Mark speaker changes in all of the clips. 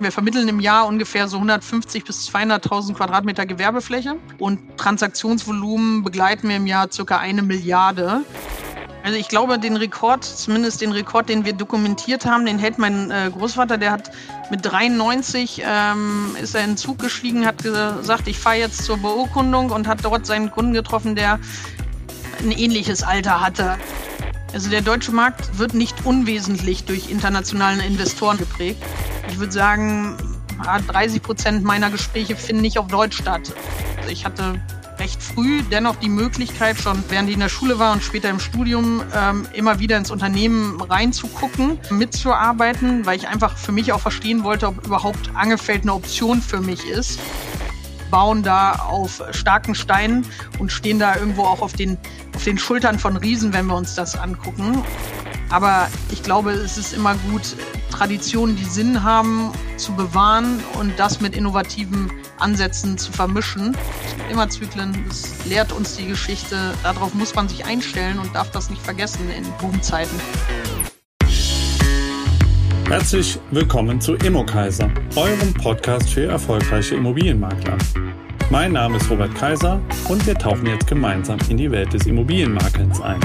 Speaker 1: Wir vermitteln im Jahr ungefähr so 150 bis 200.000 Quadratmeter Gewerbefläche und Transaktionsvolumen begleiten wir im Jahr circa eine Milliarde. Also ich glaube, den Rekord, zumindest den Rekord, den wir dokumentiert haben, den hält mein äh, Großvater. Der hat mit 93 ähm, ist er in den Zug gestiegen, hat gesagt, ich fahre jetzt zur Beurkundung und hat dort seinen Kunden getroffen, der ein ähnliches Alter hatte. Also der deutsche Markt wird nicht unwesentlich durch internationale Investoren geprägt. Ich würde sagen, 30 Prozent meiner Gespräche finden nicht auf Deutsch statt. Also ich hatte recht früh dennoch die Möglichkeit, schon während ich in der Schule war und später im Studium, ähm, immer wieder ins Unternehmen reinzugucken, mitzuarbeiten, weil ich einfach für mich auch verstehen wollte, ob überhaupt Angefeld eine Option für mich ist bauen da auf starken Steinen und stehen da irgendwo auch auf den, auf den Schultern von Riesen, wenn wir uns das angucken. Aber ich glaube, es ist immer gut, Traditionen, die Sinn haben, zu bewahren und das mit innovativen Ansätzen zu vermischen. Es gibt immer Zyklen, das lehrt uns die Geschichte. Darauf muss man sich einstellen und darf das nicht vergessen in Boomzeiten.
Speaker 2: Herzlich willkommen zu Immokaiser, eurem Podcast für erfolgreiche Immobilienmakler. Mein Name ist Robert Kaiser und wir tauchen jetzt gemeinsam in die Welt des Immobilienmakelns ein.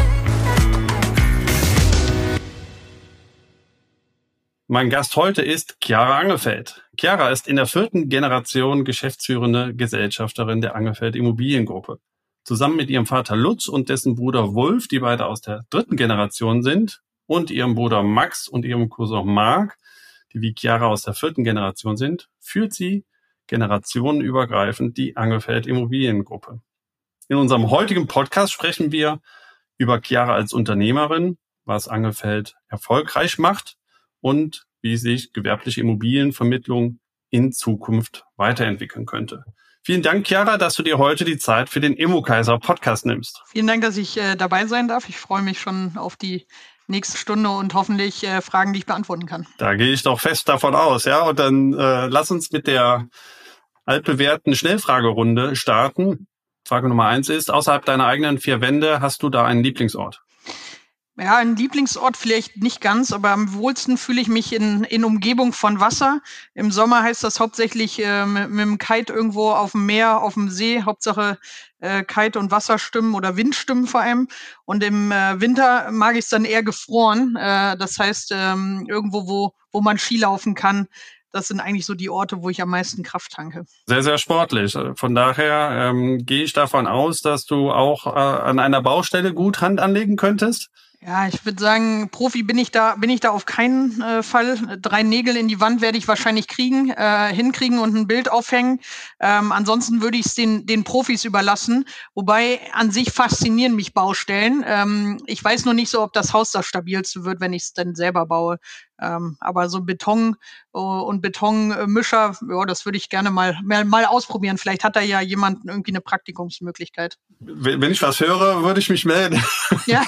Speaker 2: Mein Gast heute ist Chiara Angelfeld. Chiara ist in der vierten Generation geschäftsführende Gesellschafterin der Angelfeld Immobiliengruppe. Zusammen mit ihrem Vater Lutz und dessen Bruder Wolf, die beide aus der dritten Generation sind, und ihrem Bruder Max und ihrem Cousin Marc, die wie Chiara aus der vierten Generation sind, führt sie generationenübergreifend die Angelfeld Immobiliengruppe. In unserem heutigen Podcast sprechen wir über Chiara als Unternehmerin, was Angelfeld erfolgreich macht und wie sich gewerbliche Immobilienvermittlung in Zukunft weiterentwickeln könnte. Vielen Dank, Chiara, dass du dir heute die Zeit für den Immokaiser Podcast nimmst.
Speaker 1: Vielen Dank, dass ich äh, dabei sein darf. Ich freue mich schon auf die nächste Stunde und hoffentlich äh, Fragen, die ich beantworten kann.
Speaker 2: Da gehe ich doch fest davon aus, ja. Und dann äh, lass uns mit der altbewährten Schnellfragerunde starten. Frage Nummer eins ist, außerhalb deiner eigenen vier Wände hast du da einen Lieblingsort?
Speaker 1: Ja, ein Lieblingsort vielleicht nicht ganz, aber am wohlsten fühle ich mich in, in Umgebung von Wasser. Im Sommer heißt das hauptsächlich äh, mit, mit dem Kite irgendwo auf dem Meer, auf dem See, Hauptsache äh, Kite- und Wasserstimmen oder Windstimmen vor allem. Und im äh, Winter mag ich es dann eher gefroren. Äh, das heißt, ähm, irgendwo, wo, wo man Skilaufen kann, das sind eigentlich so die Orte, wo ich am meisten Kraft tanke.
Speaker 2: Sehr, sehr sportlich. Von daher ähm, gehe ich davon aus, dass du auch äh, an einer Baustelle gut Hand anlegen könntest.
Speaker 1: Ja, ich würde sagen, Profi bin ich da, bin ich da auf keinen äh, Fall. Drei Nägel in die Wand werde ich wahrscheinlich kriegen, äh, hinkriegen und ein Bild aufhängen. Ähm, ansonsten würde ich es den, den Profis überlassen. Wobei an sich faszinieren mich Baustellen. Ähm, ich weiß nur nicht so, ob das Haus das stabilste wird, wenn ich es dann selber baue. Ähm, aber so Beton uh, und Betonmischer, ja, das würde ich gerne mal, mal, mal ausprobieren. Vielleicht hat da ja jemand irgendwie eine Praktikumsmöglichkeit.
Speaker 2: Wenn ich was höre, würde ich mich melden. Ja,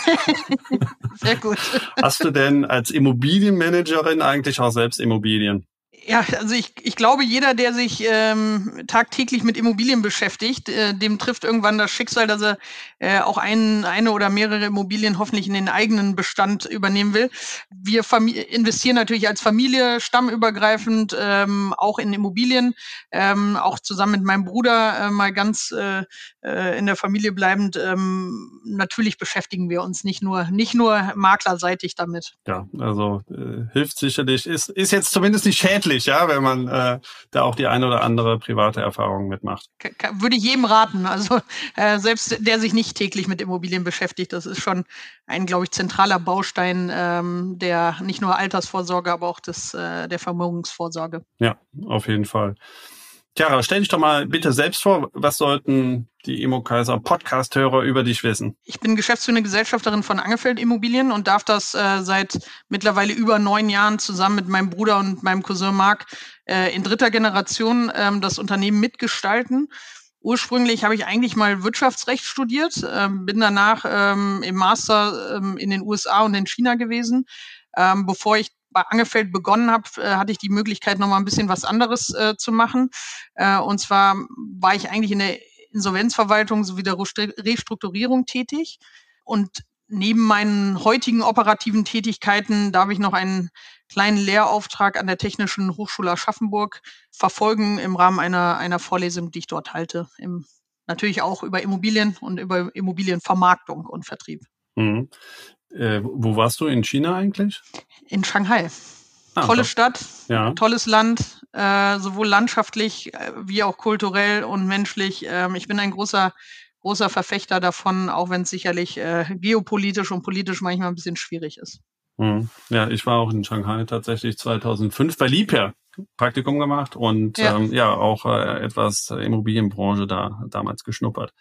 Speaker 1: sehr gut.
Speaker 2: Hast du denn als Immobilienmanagerin eigentlich auch selbst Immobilien?
Speaker 1: Ja, also ich, ich glaube, jeder, der sich ähm, tagtäglich mit Immobilien beschäftigt, äh, dem trifft irgendwann das Schicksal, dass er äh, auch ein, eine oder mehrere Immobilien hoffentlich in den eigenen Bestand übernehmen will. Wir investieren natürlich als Familie stammübergreifend ähm, auch in Immobilien, ähm, auch zusammen mit meinem Bruder äh, mal ganz äh, äh, in der Familie bleibend. Ähm, natürlich beschäftigen wir uns nicht nur nicht nur maklerseitig damit.
Speaker 2: Ja, also äh, hilft sicherlich, ist, ist jetzt zumindest nicht schädlich möglich, ja, wenn man äh, da auch die eine oder andere private Erfahrung mitmacht.
Speaker 1: Würde ich jedem raten. Also äh, selbst der sich nicht täglich mit Immobilien beschäftigt, das ist schon ein, glaube ich, zentraler Baustein ähm, der nicht nur Altersvorsorge, aber auch des, äh, der Vermögensvorsorge.
Speaker 2: Ja, auf jeden Fall. Chiara, stell dich doch mal bitte selbst vor, was sollten die Immo-Kaiser Podcast-Hörer über dich wissen?
Speaker 1: Ich bin geschäftsführende Gesellschafterin von Angefeld Immobilien und darf das äh, seit mittlerweile über neun Jahren zusammen mit meinem Bruder und meinem Cousin Marc äh, in dritter Generation ähm, das Unternehmen mitgestalten. Ursprünglich habe ich eigentlich mal Wirtschaftsrecht studiert, ähm, bin danach ähm, im Master ähm, in den USA und in China gewesen, bevor ich bei Angefeld begonnen habe, äh, hatte ich die Möglichkeit, noch mal ein bisschen was anderes äh, zu machen. Äh, und zwar war ich eigentlich in der Insolvenzverwaltung sowie der Restrukturierung tätig. Und neben meinen heutigen operativen Tätigkeiten darf ich noch einen kleinen Lehrauftrag an der Technischen Hochschule Aschaffenburg verfolgen im Rahmen einer, einer Vorlesung, die ich dort halte. Im, natürlich auch über Immobilien und über Immobilienvermarktung und Vertrieb. Mhm.
Speaker 2: Äh, wo warst du in China eigentlich?
Speaker 1: In Shanghai. Ah, Tolle Stadt, ja. tolles Land, äh, sowohl landschaftlich äh, wie auch kulturell und menschlich. Ähm, ich bin ein großer großer Verfechter davon, auch wenn es sicherlich äh, geopolitisch und politisch manchmal ein bisschen schwierig ist.
Speaker 2: Hm. Ja, ich war auch in Shanghai tatsächlich 2005 bei Liebherr Praktikum gemacht und ja, ähm, ja auch äh, etwas Immobilienbranche da damals geschnuppert.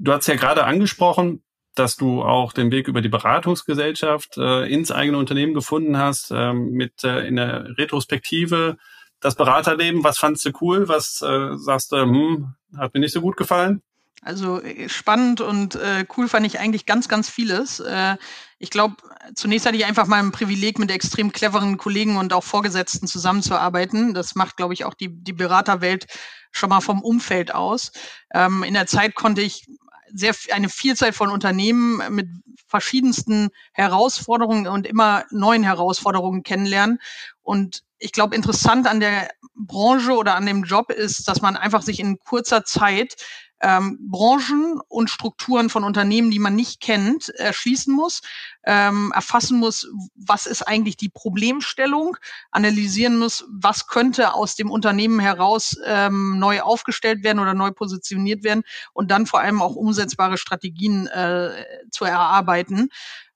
Speaker 2: Du hast ja gerade angesprochen, dass du auch den Weg über die Beratungsgesellschaft äh, ins eigene Unternehmen gefunden hast, ähm, mit äh, in der Retrospektive das Beraterleben. Was fandst du cool? Was äh, sagst du, hm, hat mir nicht so gut gefallen?
Speaker 1: Also äh, spannend und äh, cool fand ich eigentlich ganz, ganz vieles. Äh, ich glaube, zunächst hatte ich einfach mal ein Privileg, mit extrem cleveren Kollegen und auch Vorgesetzten zusammenzuarbeiten. Das macht, glaube ich, auch die, die Beraterwelt schon mal vom Umfeld aus. Ähm, in der Zeit konnte ich sehr eine Vielzahl von Unternehmen mit verschiedensten Herausforderungen und immer neuen Herausforderungen kennenlernen. Und ich glaube, interessant an der Branche oder an dem Job ist, dass man einfach sich in kurzer Zeit ähm, Branchen und Strukturen von Unternehmen, die man nicht kennt, erschließen muss, ähm, erfassen muss, was ist eigentlich die Problemstellung, analysieren muss, was könnte aus dem Unternehmen heraus ähm, neu aufgestellt werden oder neu positioniert werden und dann vor allem auch umsetzbare Strategien äh, zu erarbeiten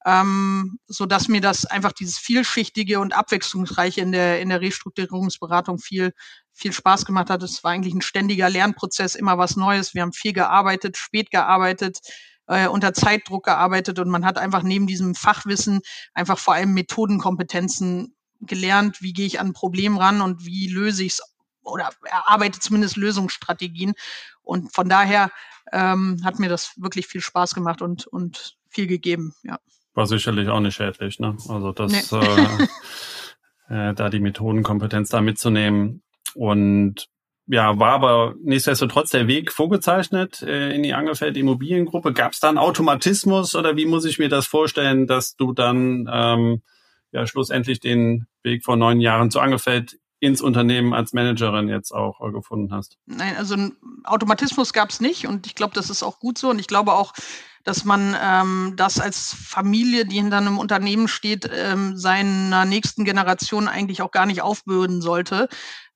Speaker 1: ähm, so dass mir das einfach dieses vielschichtige und abwechslungsreiche in der in der Restrukturierungsberatung viel viel Spaß gemacht hat. Es war eigentlich ein ständiger Lernprozess, immer was Neues. Wir haben viel gearbeitet, spät gearbeitet, äh, unter Zeitdruck gearbeitet und man hat einfach neben diesem Fachwissen einfach vor allem Methodenkompetenzen gelernt. Wie gehe ich an ein Problem ran und wie löse ich es oder erarbeite zumindest Lösungsstrategien. Und von daher ähm, hat mir das wirklich viel Spaß gemacht und, und viel gegeben, ja.
Speaker 2: War sicherlich auch nicht schädlich, ne? Also das, nee. äh, äh, da die Methodenkompetenz da mitzunehmen. Und ja, war aber nichtsdestotrotz der Weg vorgezeichnet äh, in die Angelfeld Immobiliengruppe. Gab es da einen Automatismus oder wie muss ich mir das vorstellen, dass du dann ähm, ja schlussendlich den Weg vor neun Jahren zu Angelfeld ins Unternehmen als Managerin jetzt auch äh, gefunden hast?
Speaker 1: Nein, also einen Automatismus gab es nicht und ich glaube, das ist auch gut so und ich glaube auch, dass man ähm, das als Familie, die hinter einem Unternehmen steht, ähm, seiner nächsten Generation eigentlich auch gar nicht aufbürden sollte.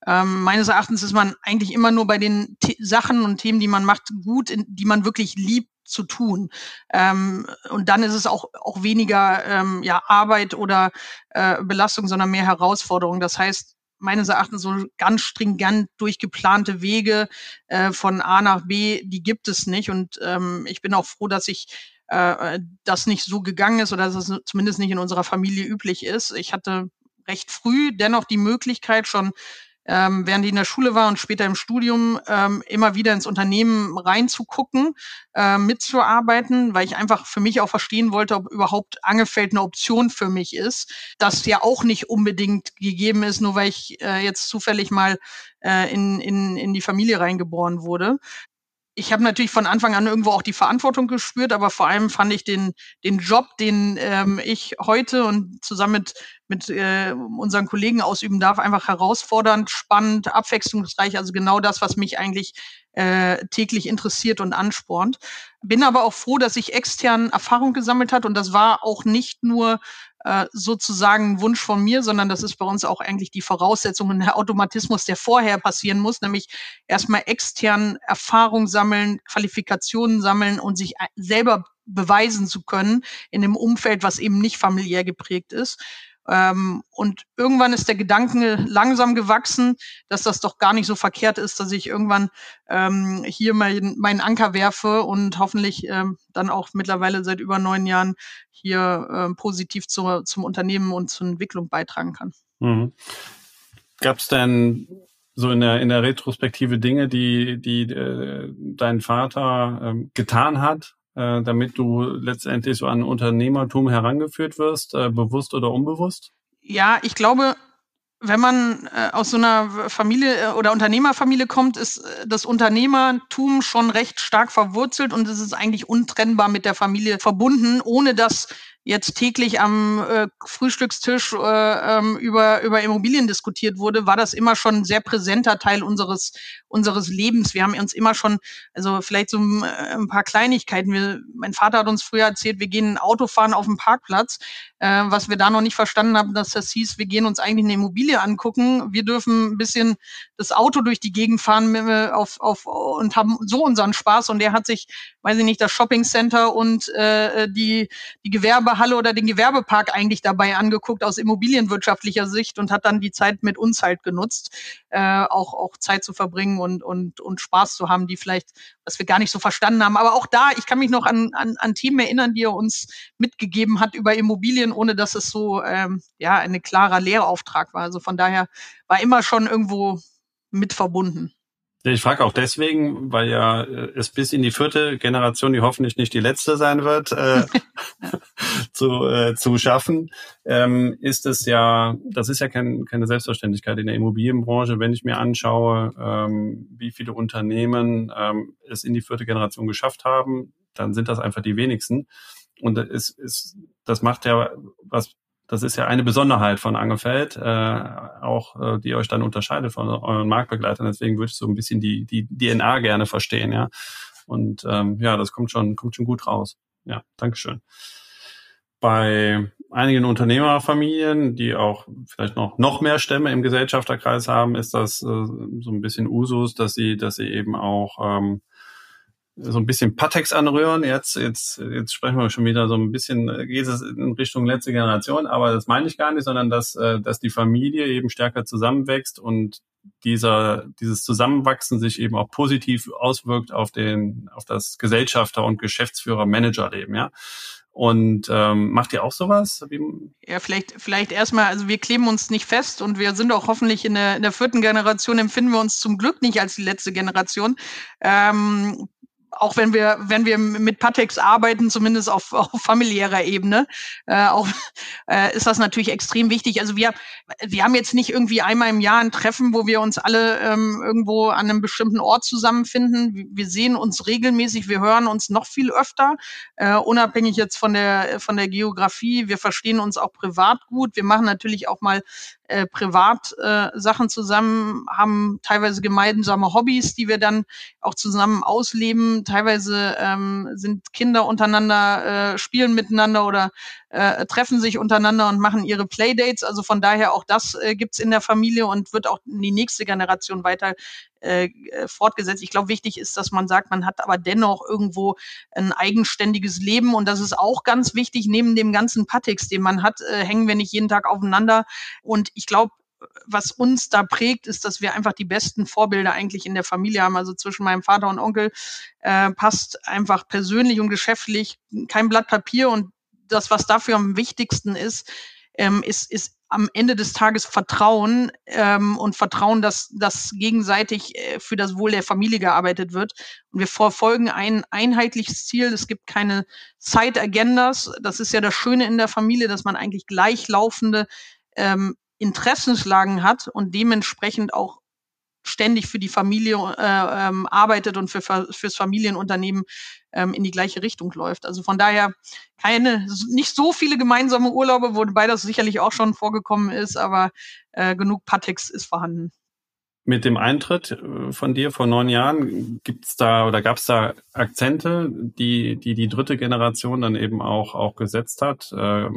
Speaker 1: Ähm, meines Erachtens ist man eigentlich immer nur bei den The Sachen und Themen, die man macht, gut, in, die man wirklich liebt zu tun. Ähm, und dann ist es auch, auch weniger ähm, ja, Arbeit oder äh, Belastung, sondern mehr Herausforderung. Das heißt, meines Erachtens so ganz stringent durchgeplante Wege äh, von A nach B, die gibt es nicht. Und ähm, ich bin auch froh, dass ich äh, das nicht so gegangen ist oder dass es zumindest nicht in unserer Familie üblich ist. Ich hatte recht früh dennoch die Möglichkeit, schon ähm, während ich in der Schule war und später im Studium ähm, immer wieder ins Unternehmen reinzugucken, äh, mitzuarbeiten, weil ich einfach für mich auch verstehen wollte, ob überhaupt Angefeld eine Option für mich ist. Das ja auch nicht unbedingt gegeben ist, nur weil ich äh, jetzt zufällig mal äh, in, in, in die Familie reingeboren wurde ich habe natürlich von Anfang an irgendwo auch die Verantwortung gespürt, aber vor allem fand ich den, den Job, den ähm, ich heute und zusammen mit, mit äh, unseren Kollegen ausüben darf, einfach herausfordernd, spannend, abwechslungsreich, also genau das, was mich eigentlich äh, täglich interessiert und anspornt. Bin aber auch froh, dass ich extern Erfahrung gesammelt hat und das war auch nicht nur äh, sozusagen ein Wunsch von mir, sondern das ist bei uns auch eigentlich die Voraussetzung und der Automatismus, der vorher passieren muss, nämlich erstmal extern Erfahrung sammeln, Qualifikationen sammeln und sich äh, selber beweisen zu können in einem Umfeld, was eben nicht familiär geprägt ist. Ähm, und irgendwann ist der Gedanke langsam gewachsen, dass das doch gar nicht so verkehrt ist, dass ich irgendwann ähm, hier mein, meinen Anker werfe und hoffentlich ähm, dann auch mittlerweile seit über neun Jahren hier ähm, positiv zu, zum Unternehmen und zur Entwicklung beitragen kann. Mhm.
Speaker 2: Gab es denn so in der in der Retrospektive Dinge, die die äh, dein Vater ähm, getan hat, äh, damit du letztendlich so an Unternehmertum herangeführt wirst, äh, bewusst oder unbewusst?
Speaker 1: Ja, ich glaube, wenn man äh, aus so einer Familie oder Unternehmerfamilie kommt, ist das Unternehmertum schon recht stark verwurzelt und es ist eigentlich untrennbar mit der Familie verbunden, ohne dass jetzt täglich am äh, Frühstückstisch äh, ähm, über, über Immobilien diskutiert wurde, war das immer schon ein sehr präsenter Teil unseres, unseres Lebens. Wir haben uns immer schon, also vielleicht so ein, äh, ein paar Kleinigkeiten. Wir, mein Vater hat uns früher erzählt, wir gehen Auto fahren auf dem Parkplatz. Äh, was wir da noch nicht verstanden haben, dass das hieß, wir gehen uns eigentlich eine Immobilie angucken. Wir dürfen ein bisschen das Auto durch die Gegend fahren auf, auf, und haben so unseren Spaß. Und der hat sich, weiß ich nicht, das Shoppingcenter und äh, die, die Gewerbehalle oder den Gewerbepark eigentlich dabei angeguckt aus immobilienwirtschaftlicher Sicht und hat dann die Zeit mit uns halt genutzt, äh, auch, auch Zeit zu verbringen und, und, und Spaß zu haben, die vielleicht, was wir gar nicht so verstanden haben. Aber auch da, ich kann mich noch an, an, an Themen erinnern, die er uns mitgegeben hat über Immobilien ohne dass es so ähm, ja ein klarer Lehrauftrag war. Also von daher war immer schon irgendwo mit verbunden.
Speaker 2: Ich frage auch deswegen, weil ja äh, es bis in die vierte Generation, die hoffentlich nicht die letzte sein wird, äh, zu, äh, zu schaffen, ähm, ist es ja, das ist ja kein, keine Selbstverständlichkeit in der Immobilienbranche. Wenn ich mir anschaue, ähm, wie viele Unternehmen ähm, es in die vierte Generation geschafft haben, dann sind das einfach die wenigsten. Und es ist, das macht ja was, das ist ja eine Besonderheit von Angefeld, äh, auch äh, die euch dann unterscheidet von euren Marktbegleitern. Deswegen würde ich so ein bisschen die, die DNA gerne verstehen, ja. Und ähm, ja, das kommt schon, kommt schon gut raus. Ja, Dankeschön. Bei einigen Unternehmerfamilien, die auch vielleicht noch, noch mehr Stämme im Gesellschafterkreis haben, ist das äh, so ein bisschen Usus, dass sie, dass sie eben auch ähm, so ein bisschen Patex anrühren. Jetzt, jetzt, jetzt sprechen wir schon wieder so ein bisschen, geht es in Richtung letzte Generation, aber das meine ich gar nicht, sondern dass, äh, dass die Familie eben stärker zusammenwächst und dieser, dieses Zusammenwachsen sich eben auch positiv auswirkt auf den, auf das Gesellschafter- und Geschäftsführer-Managerleben, ja. Und ähm, macht ihr auch sowas?
Speaker 1: Ja, vielleicht, vielleicht erstmal, also wir kleben uns nicht fest und wir sind auch hoffentlich in der, in der vierten Generation, empfinden wir uns zum Glück nicht als die letzte Generation. Ähm, auch wenn wir, wenn wir mit Patex arbeiten, zumindest auf, auf familiärer Ebene, äh, auch, äh, ist das natürlich extrem wichtig. Also wir, wir haben jetzt nicht irgendwie einmal im Jahr ein Treffen, wo wir uns alle ähm, irgendwo an einem bestimmten Ort zusammenfinden. Wir sehen uns regelmäßig, wir hören uns noch viel öfter, äh, unabhängig jetzt von der, von der Geografie. Wir verstehen uns auch privat gut. Wir machen natürlich auch mal äh, privat äh, zusammen, haben teilweise gemeinsame Hobbys, die wir dann auch zusammen ausleben. Teilweise ähm, sind Kinder untereinander, äh, spielen miteinander oder äh, treffen sich untereinander und machen ihre Playdates. Also von daher auch das äh, gibt's in der Familie und wird auch in die nächste Generation weiter äh, fortgesetzt. Ich glaube, wichtig ist, dass man sagt, man hat aber dennoch irgendwo ein eigenständiges Leben und das ist auch ganz wichtig. Neben dem ganzen Patix, den man hat, äh, hängen wir nicht jeden Tag aufeinander. Und ich glaube, was uns da prägt, ist, dass wir einfach die besten Vorbilder eigentlich in der Familie haben. Also zwischen meinem Vater und Onkel äh, passt einfach persönlich und geschäftlich kein Blatt Papier und das, was dafür am wichtigsten ist, ähm, ist, ist am Ende des Tages Vertrauen ähm, und Vertrauen, dass das gegenseitig äh, für das Wohl der Familie gearbeitet wird. Und wir verfolgen ein einheitliches Ziel. Es gibt keine Side-Agendas. Das ist ja das Schöne in der Familie, dass man eigentlich gleichlaufende ähm, Interessenslagen hat und dementsprechend auch ständig für die Familie äh, ähm, arbeitet und für, fürs Familienunternehmen ähm, in die gleiche Richtung läuft. Also von daher keine, nicht so viele gemeinsame Urlaube, wobei das sicherlich auch schon vorgekommen ist, aber äh, genug Patex ist vorhanden.
Speaker 2: Mit dem Eintritt äh, von dir vor neun Jahren gibt's da oder gab's da Akzente, die, die die dritte Generation dann eben auch auch gesetzt hat, äh,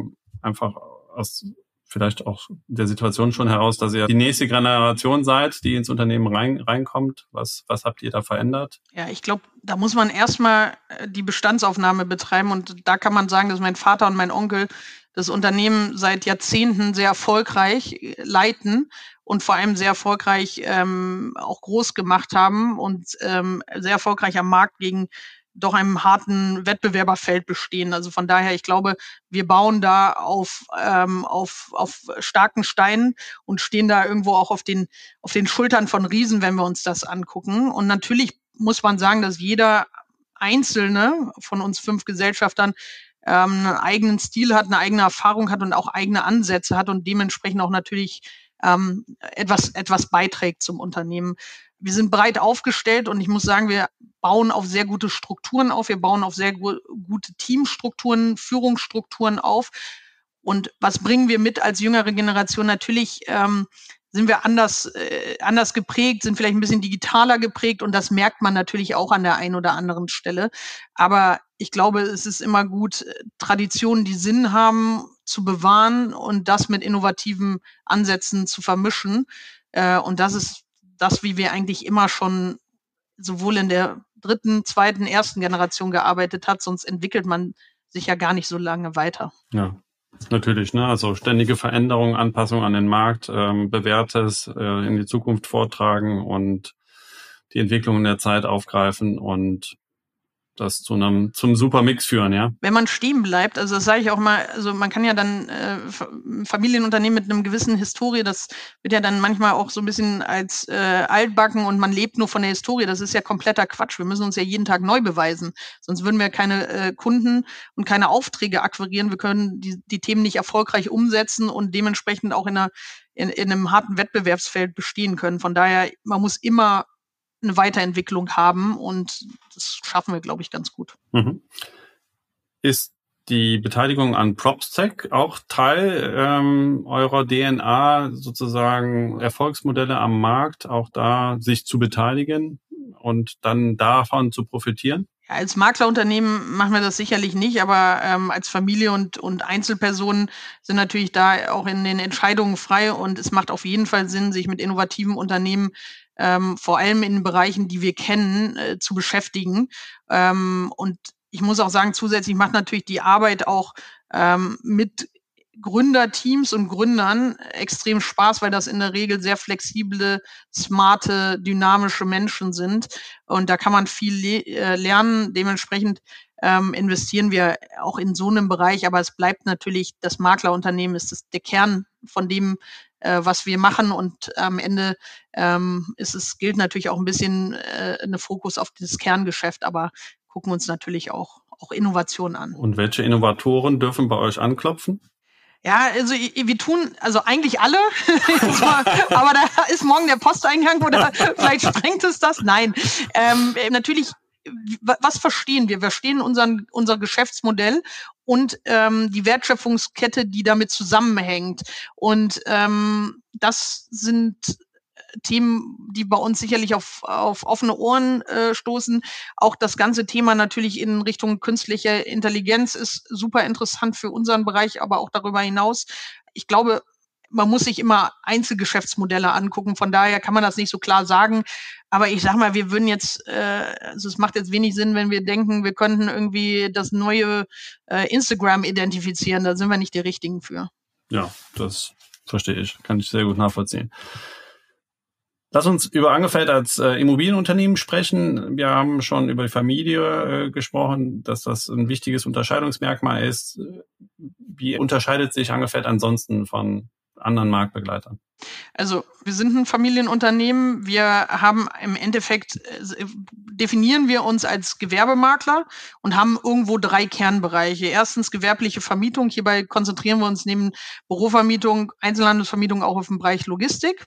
Speaker 2: einfach aus vielleicht auch der Situation schon heraus, dass ihr die nächste Generation seid, die ins Unternehmen rein, reinkommt? Was, was habt ihr da verändert?
Speaker 1: Ja, ich glaube, da muss man erstmal äh, die Bestandsaufnahme betreiben und da kann man sagen, dass mein Vater und mein Onkel das Unternehmen seit Jahrzehnten sehr erfolgreich äh, leiten und vor allem sehr erfolgreich ähm, auch groß gemacht haben und ähm, sehr erfolgreich am Markt gegen doch einem harten Wettbewerberfeld bestehen. Also von daher, ich glaube, wir bauen da auf, ähm, auf, auf starken Steinen und stehen da irgendwo auch auf den, auf den Schultern von Riesen, wenn wir uns das angucken. Und natürlich muss man sagen, dass jeder einzelne von uns fünf Gesellschaftern ähm, einen eigenen Stil hat, eine eigene Erfahrung hat und auch eigene Ansätze hat und dementsprechend auch natürlich ähm, etwas, etwas beiträgt zum Unternehmen. Wir sind breit aufgestellt und ich muss sagen, wir bauen auf sehr gute Strukturen auf, wir bauen auf sehr gu gute Teamstrukturen, Führungsstrukturen auf. Und was bringen wir mit als jüngere Generation? Natürlich ähm, sind wir anders, äh, anders geprägt, sind vielleicht ein bisschen digitaler geprägt und das merkt man natürlich auch an der einen oder anderen Stelle. Aber ich glaube, es ist immer gut, Traditionen, die Sinn haben, zu bewahren und das mit innovativen Ansätzen zu vermischen. Äh, und das ist das, wie wir eigentlich immer schon sowohl in der dritten, zweiten, ersten Generation gearbeitet hat, sonst entwickelt man sich ja gar nicht so lange weiter.
Speaker 2: Ja, Natürlich, ne? Also ständige Veränderung, Anpassung an den Markt, ähm, bewährtes äh, in die Zukunft vortragen und die Entwicklungen der Zeit aufgreifen und das zu einem zum super Mix führen, ja.
Speaker 1: Wenn man stehen bleibt, also das sage ich auch mal, also man kann ja dann äh, Familienunternehmen mit einem gewissen Historie, das wird ja dann manchmal auch so ein bisschen als äh, altbacken und man lebt nur von der Historie. Das ist ja kompletter Quatsch. Wir müssen uns ja jeden Tag neu beweisen, sonst würden wir keine äh, Kunden und keine Aufträge akquirieren. Wir können die, die Themen nicht erfolgreich umsetzen und dementsprechend auch in einer in, in einem harten Wettbewerbsfeld bestehen können. Von daher, man muss immer eine Weiterentwicklung haben und das schaffen wir, glaube ich, ganz gut. Mhm.
Speaker 2: Ist die Beteiligung an PropStech auch Teil ähm, eurer DNA, sozusagen Erfolgsmodelle am Markt, auch da sich zu beteiligen und dann davon zu profitieren?
Speaker 1: Ja, als Maklerunternehmen machen wir das sicherlich nicht, aber ähm, als Familie und, und Einzelpersonen sind natürlich da auch in den Entscheidungen frei und es macht auf jeden Fall Sinn, sich mit innovativen Unternehmen ähm, vor allem in Bereichen, die wir kennen, äh, zu beschäftigen. Ähm, und ich muss auch sagen, zusätzlich macht natürlich die Arbeit auch ähm, mit Gründerteams und Gründern extrem Spaß, weil das in der Regel sehr flexible, smarte, dynamische Menschen sind. Und da kann man viel le äh, lernen. Dementsprechend ähm, investieren wir auch in so einem Bereich. Aber es bleibt natürlich, das Maklerunternehmen ist das, der Kern von dem, äh, was wir machen. Und am Ende ähm, ist es, gilt natürlich auch ein bisschen äh, eine Fokus auf das Kerngeschäft, aber gucken uns natürlich auch, auch Innovationen an.
Speaker 2: Und welche Innovatoren dürfen bei euch anklopfen?
Speaker 1: Ja, also wir tun, also eigentlich alle, aber da ist morgen der Posteingang oder vielleicht sprengt es das. Nein, ähm, natürlich was verstehen wir? Wir verstehen unseren, unser Geschäftsmodell und ähm, die Wertschöpfungskette, die damit zusammenhängt. Und ähm, das sind Themen, die bei uns sicherlich auf, auf offene Ohren äh, stoßen. Auch das ganze Thema natürlich in Richtung künstliche Intelligenz ist super interessant für unseren Bereich, aber auch darüber hinaus. Ich glaube, man muss sich immer Einzelgeschäftsmodelle angucken. Von daher kann man das nicht so klar sagen. Aber ich sag mal, wir würden jetzt, äh, also es macht jetzt wenig Sinn, wenn wir denken, wir könnten irgendwie das neue äh, Instagram identifizieren. Da sind wir nicht die richtigen für.
Speaker 2: Ja, das verstehe ich. Kann ich sehr gut nachvollziehen. Lass uns über Angefeld als äh, Immobilienunternehmen sprechen. Wir haben schon über die Familie äh, gesprochen, dass das ein wichtiges Unterscheidungsmerkmal ist. Wie unterscheidet sich Angefeld ansonsten von anderen Marktbegleitern?
Speaker 1: Also wir sind ein Familienunternehmen. Wir haben im Endeffekt, äh, definieren wir uns als Gewerbemakler und haben irgendwo drei Kernbereiche. Erstens gewerbliche Vermietung. Hierbei konzentrieren wir uns neben Bürovermietung, Einzelhandelsvermietung auch auf den Bereich Logistik.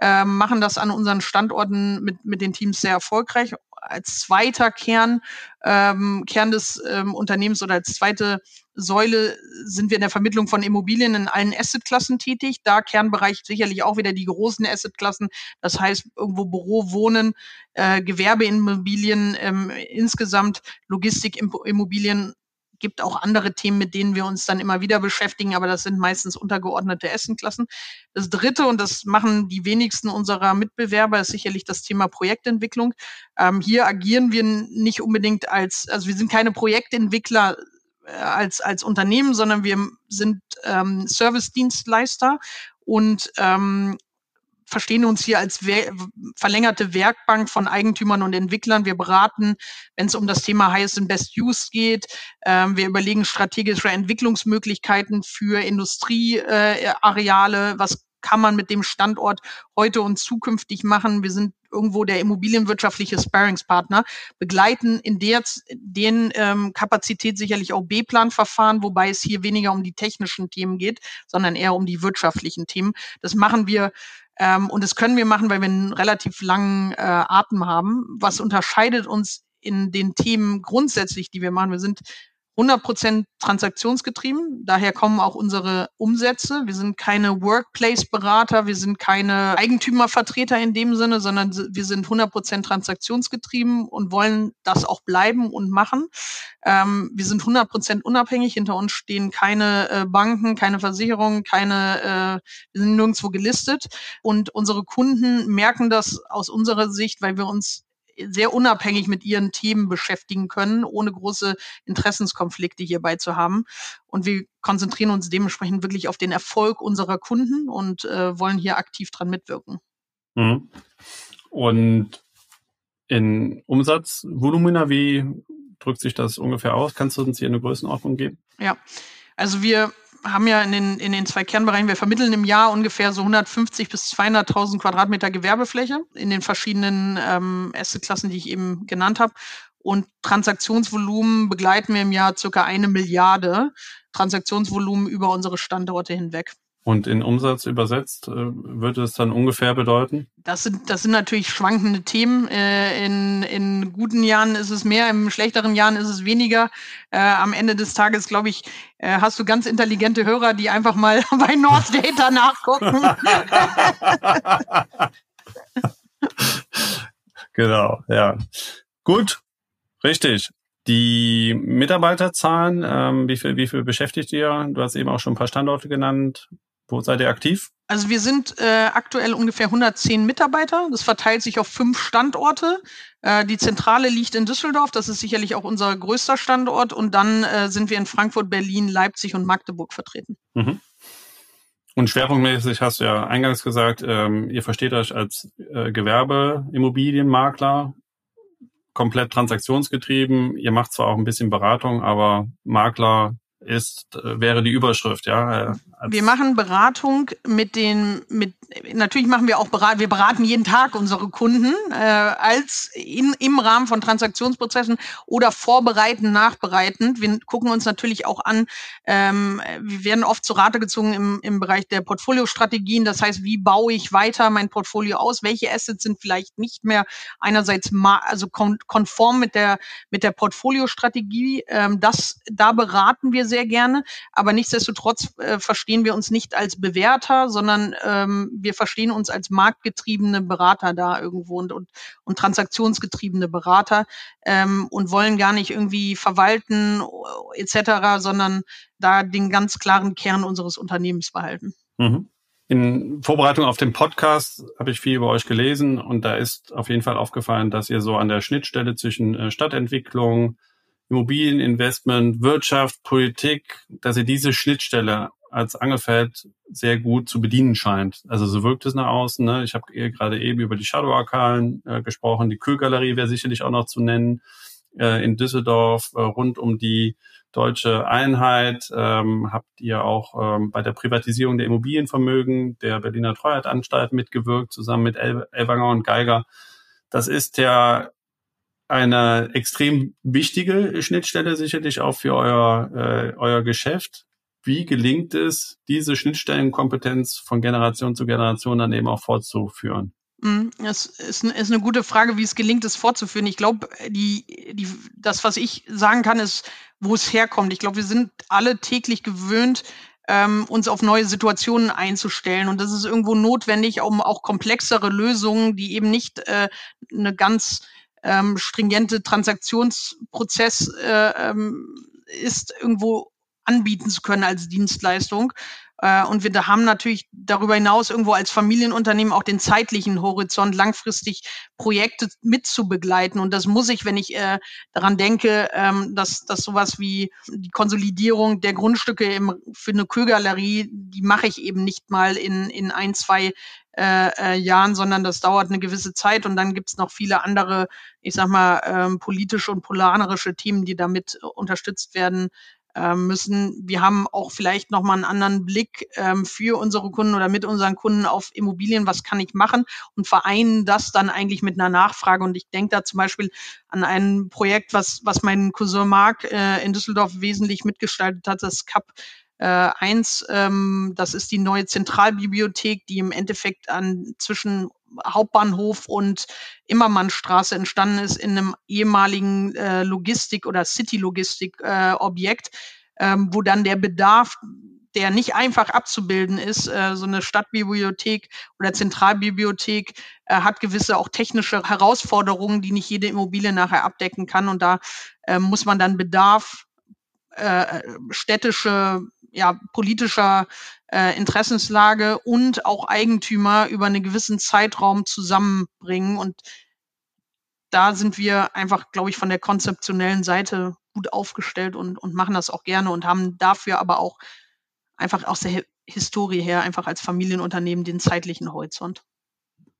Speaker 1: Ähm, machen das an unseren Standorten mit, mit den Teams sehr erfolgreich. Als zweiter Kern, ähm, Kern des ähm, Unternehmens oder als zweite Säule sind wir in der Vermittlung von Immobilien in allen Assetklassen tätig. Da Kernbereich sicherlich auch wieder die großen Assetklassen, das heißt irgendwo Büro, Wohnen, äh, Gewerbeimmobilien, ähm, insgesamt Logistikimmobilien gibt auch andere Themen, mit denen wir uns dann immer wieder beschäftigen, aber das sind meistens untergeordnete Essenklassen. Das dritte, und das machen die wenigsten unserer Mitbewerber, ist sicherlich das Thema Projektentwicklung. Ähm, hier agieren wir nicht unbedingt als, also wir sind keine Projektentwickler äh, als, als Unternehmen, sondern wir sind ähm, Service-Dienstleister und ähm, verstehen uns hier als we verlängerte Werkbank von Eigentümern und Entwicklern. Wir beraten, wenn es um das Thema Highest and Best Use geht. Ähm, wir überlegen strategische Entwicklungsmöglichkeiten für Industrieareale. Äh, was kann man mit dem Standort heute und zukünftig machen. Wir sind irgendwo der immobilienwirtschaftliche Sparingspartner, begleiten in der den ähm, Kapazität sicherlich auch B-Plan-Verfahren, wobei es hier weniger um die technischen Themen geht, sondern eher um die wirtschaftlichen Themen. Das machen wir ähm, und das können wir machen, weil wir einen relativ langen äh, Atem haben. Was unterscheidet uns in den Themen grundsätzlich, die wir machen? Wir sind 100% transaktionsgetrieben. Daher kommen auch unsere Umsätze. Wir sind keine Workplace-Berater, wir sind keine Eigentümervertreter in dem Sinne, sondern wir sind 100% transaktionsgetrieben und wollen das auch bleiben und machen. Ähm, wir sind 100% unabhängig. Hinter uns stehen keine äh, Banken, keine Versicherungen, keine, äh, wir sind nirgendwo gelistet. Und unsere Kunden merken das aus unserer Sicht, weil wir uns sehr unabhängig mit ihren Themen beschäftigen können, ohne große Interessenskonflikte hierbei zu haben. Und wir konzentrieren uns dementsprechend wirklich auf den Erfolg unserer Kunden und äh, wollen hier aktiv dran mitwirken.
Speaker 2: Mhm. Und in Umsatzvolumina, wie drückt sich das ungefähr aus? Kannst du uns hier eine Größenordnung geben?
Speaker 1: Ja, also wir haben ja in den, in den zwei Kernbereichen, wir vermitteln im Jahr ungefähr so 150 bis 200.000 Quadratmeter Gewerbefläche in den verschiedenen ähm, Assetklassen, die ich eben genannt habe. Und Transaktionsvolumen begleiten wir im Jahr circa eine Milliarde Transaktionsvolumen über unsere Standorte hinweg.
Speaker 2: Und in Umsatz übersetzt, äh, würde es dann ungefähr bedeuten?
Speaker 1: Das sind, das sind natürlich schwankende Themen. Äh, in, in guten Jahren ist es mehr, in schlechteren Jahren ist es weniger. Äh, am Ende des Tages, glaube ich, hast du ganz intelligente Hörer, die einfach mal bei North Data nachgucken.
Speaker 2: genau, ja. Gut, richtig. Die Mitarbeiterzahlen, ähm, wie viel, wie viel beschäftigt ihr? Du hast eben auch schon ein paar Standorte genannt. Wo seid ihr aktiv?
Speaker 1: Also wir sind äh, aktuell ungefähr 110 Mitarbeiter. Das verteilt sich auf fünf Standorte. Äh, die Zentrale liegt in Düsseldorf. Das ist sicherlich auch unser größter Standort. Und dann äh, sind wir in Frankfurt, Berlin, Leipzig und Magdeburg vertreten. Mhm.
Speaker 2: Und schwerpunktmäßig hast du ja eingangs gesagt, ähm, ihr versteht euch als äh, Gewerbeimmobilienmakler, komplett transaktionsgetrieben. Ihr macht zwar auch ein bisschen Beratung, aber Makler ist, wäre die Überschrift, ja.
Speaker 1: Äh, wir machen Beratung mit den, mit, natürlich machen wir auch Beratung, wir beraten jeden Tag unsere Kunden, äh, als in, im Rahmen von Transaktionsprozessen oder vorbereiten, nachbereitend. Wir gucken uns natürlich auch an, ähm, wir werden oft zu Rate gezogen im, im Bereich der Portfoliostrategien. Das heißt, wie baue ich weiter mein Portfolio aus? Welche Assets sind vielleicht nicht mehr einerseits also konform mit der, mit der Portfoliostrategie? Ähm, das, da beraten wir sehr gerne, aber nichtsdestotrotz äh, verstehen wir uns nicht als Bewerter, sondern ähm, wir verstehen uns als marktgetriebene Berater da irgendwo und, und, und transaktionsgetriebene Berater ähm, und wollen gar nicht irgendwie verwalten äh, etc., sondern da den ganz klaren Kern unseres Unternehmens behalten. Mhm.
Speaker 2: In Vorbereitung auf den Podcast habe ich viel über euch gelesen und da ist auf jeden Fall aufgefallen, dass ihr so an der Schnittstelle zwischen äh, Stadtentwicklung, Immobilieninvestment, Wirtschaft, Politik, dass ihr diese Schnittstelle als Angelfeld sehr gut zu bedienen scheint. Also so wirkt es nach außen. Ne? Ich habe gerade eben über die Shadow Arkalen äh, gesprochen. Die Kühlgalerie wäre sicherlich auch noch zu nennen. Äh, in Düsseldorf äh, rund um die deutsche Einheit ähm, habt ihr auch ähm, bei der Privatisierung der Immobilienvermögen der Berliner Treuhandanstalt mitgewirkt, zusammen mit El Elwanger und Geiger. Das ist ja eine extrem wichtige Schnittstelle sicherlich auch für euer, äh, euer Geschäft. Wie gelingt es, diese Schnittstellenkompetenz von Generation zu Generation dann eben auch fortzuführen?
Speaker 1: Es ist, ist eine gute Frage, wie es gelingt, es fortzuführen. Ich glaube, die, die, das, was ich sagen kann, ist, wo es herkommt. Ich glaube, wir sind alle täglich gewöhnt, ähm, uns auf neue Situationen einzustellen. Und das ist irgendwo notwendig, um auch komplexere Lösungen, die eben nicht äh, eine ganz ähm, stringente Transaktionsprozess äh, ähm, ist, irgendwo anbieten zu können als Dienstleistung. Äh, und wir haben natürlich darüber hinaus irgendwo als Familienunternehmen auch den zeitlichen Horizont, langfristig Projekte mitzubegleiten. Und das muss ich, wenn ich äh, daran denke, ähm, dass, dass sowas wie die Konsolidierung der Grundstücke im, für eine Kühlgalerie, die mache ich eben nicht mal in, in ein, zwei äh, äh, Jahren, sondern das dauert eine gewisse Zeit und dann gibt es noch viele andere, ich sag mal, ähm, politische und polarische Themen, die damit unterstützt werden ähm, müssen. Wir haben auch vielleicht nochmal einen anderen Blick ähm, für unsere Kunden oder mit unseren Kunden auf Immobilien. Was kann ich machen? Und vereinen das dann eigentlich mit einer Nachfrage. Und ich denke da zum Beispiel an ein Projekt, was, was mein Cousin Marc äh, in Düsseldorf wesentlich mitgestaltet hat, das CAP äh, 1, ähm, das ist die neue Zentralbibliothek, die im Endeffekt an zwischen Hauptbahnhof und Immermannstraße entstanden ist in einem ehemaligen äh, Logistik- oder City-Logistik-Objekt, äh, ähm, wo dann der Bedarf der nicht einfach abzubilden ist. Äh, so eine Stadtbibliothek oder Zentralbibliothek äh, hat gewisse auch technische Herausforderungen, die nicht jede Immobilie nachher abdecken kann. Und da äh, muss man dann Bedarf, äh, städtische ja, politischer äh, Interessenslage und auch Eigentümer über einen gewissen Zeitraum zusammenbringen. Und da sind wir einfach, glaube ich, von der konzeptionellen Seite gut aufgestellt und, und machen das auch gerne und haben dafür aber auch einfach aus der Historie her einfach als Familienunternehmen den zeitlichen Horizont.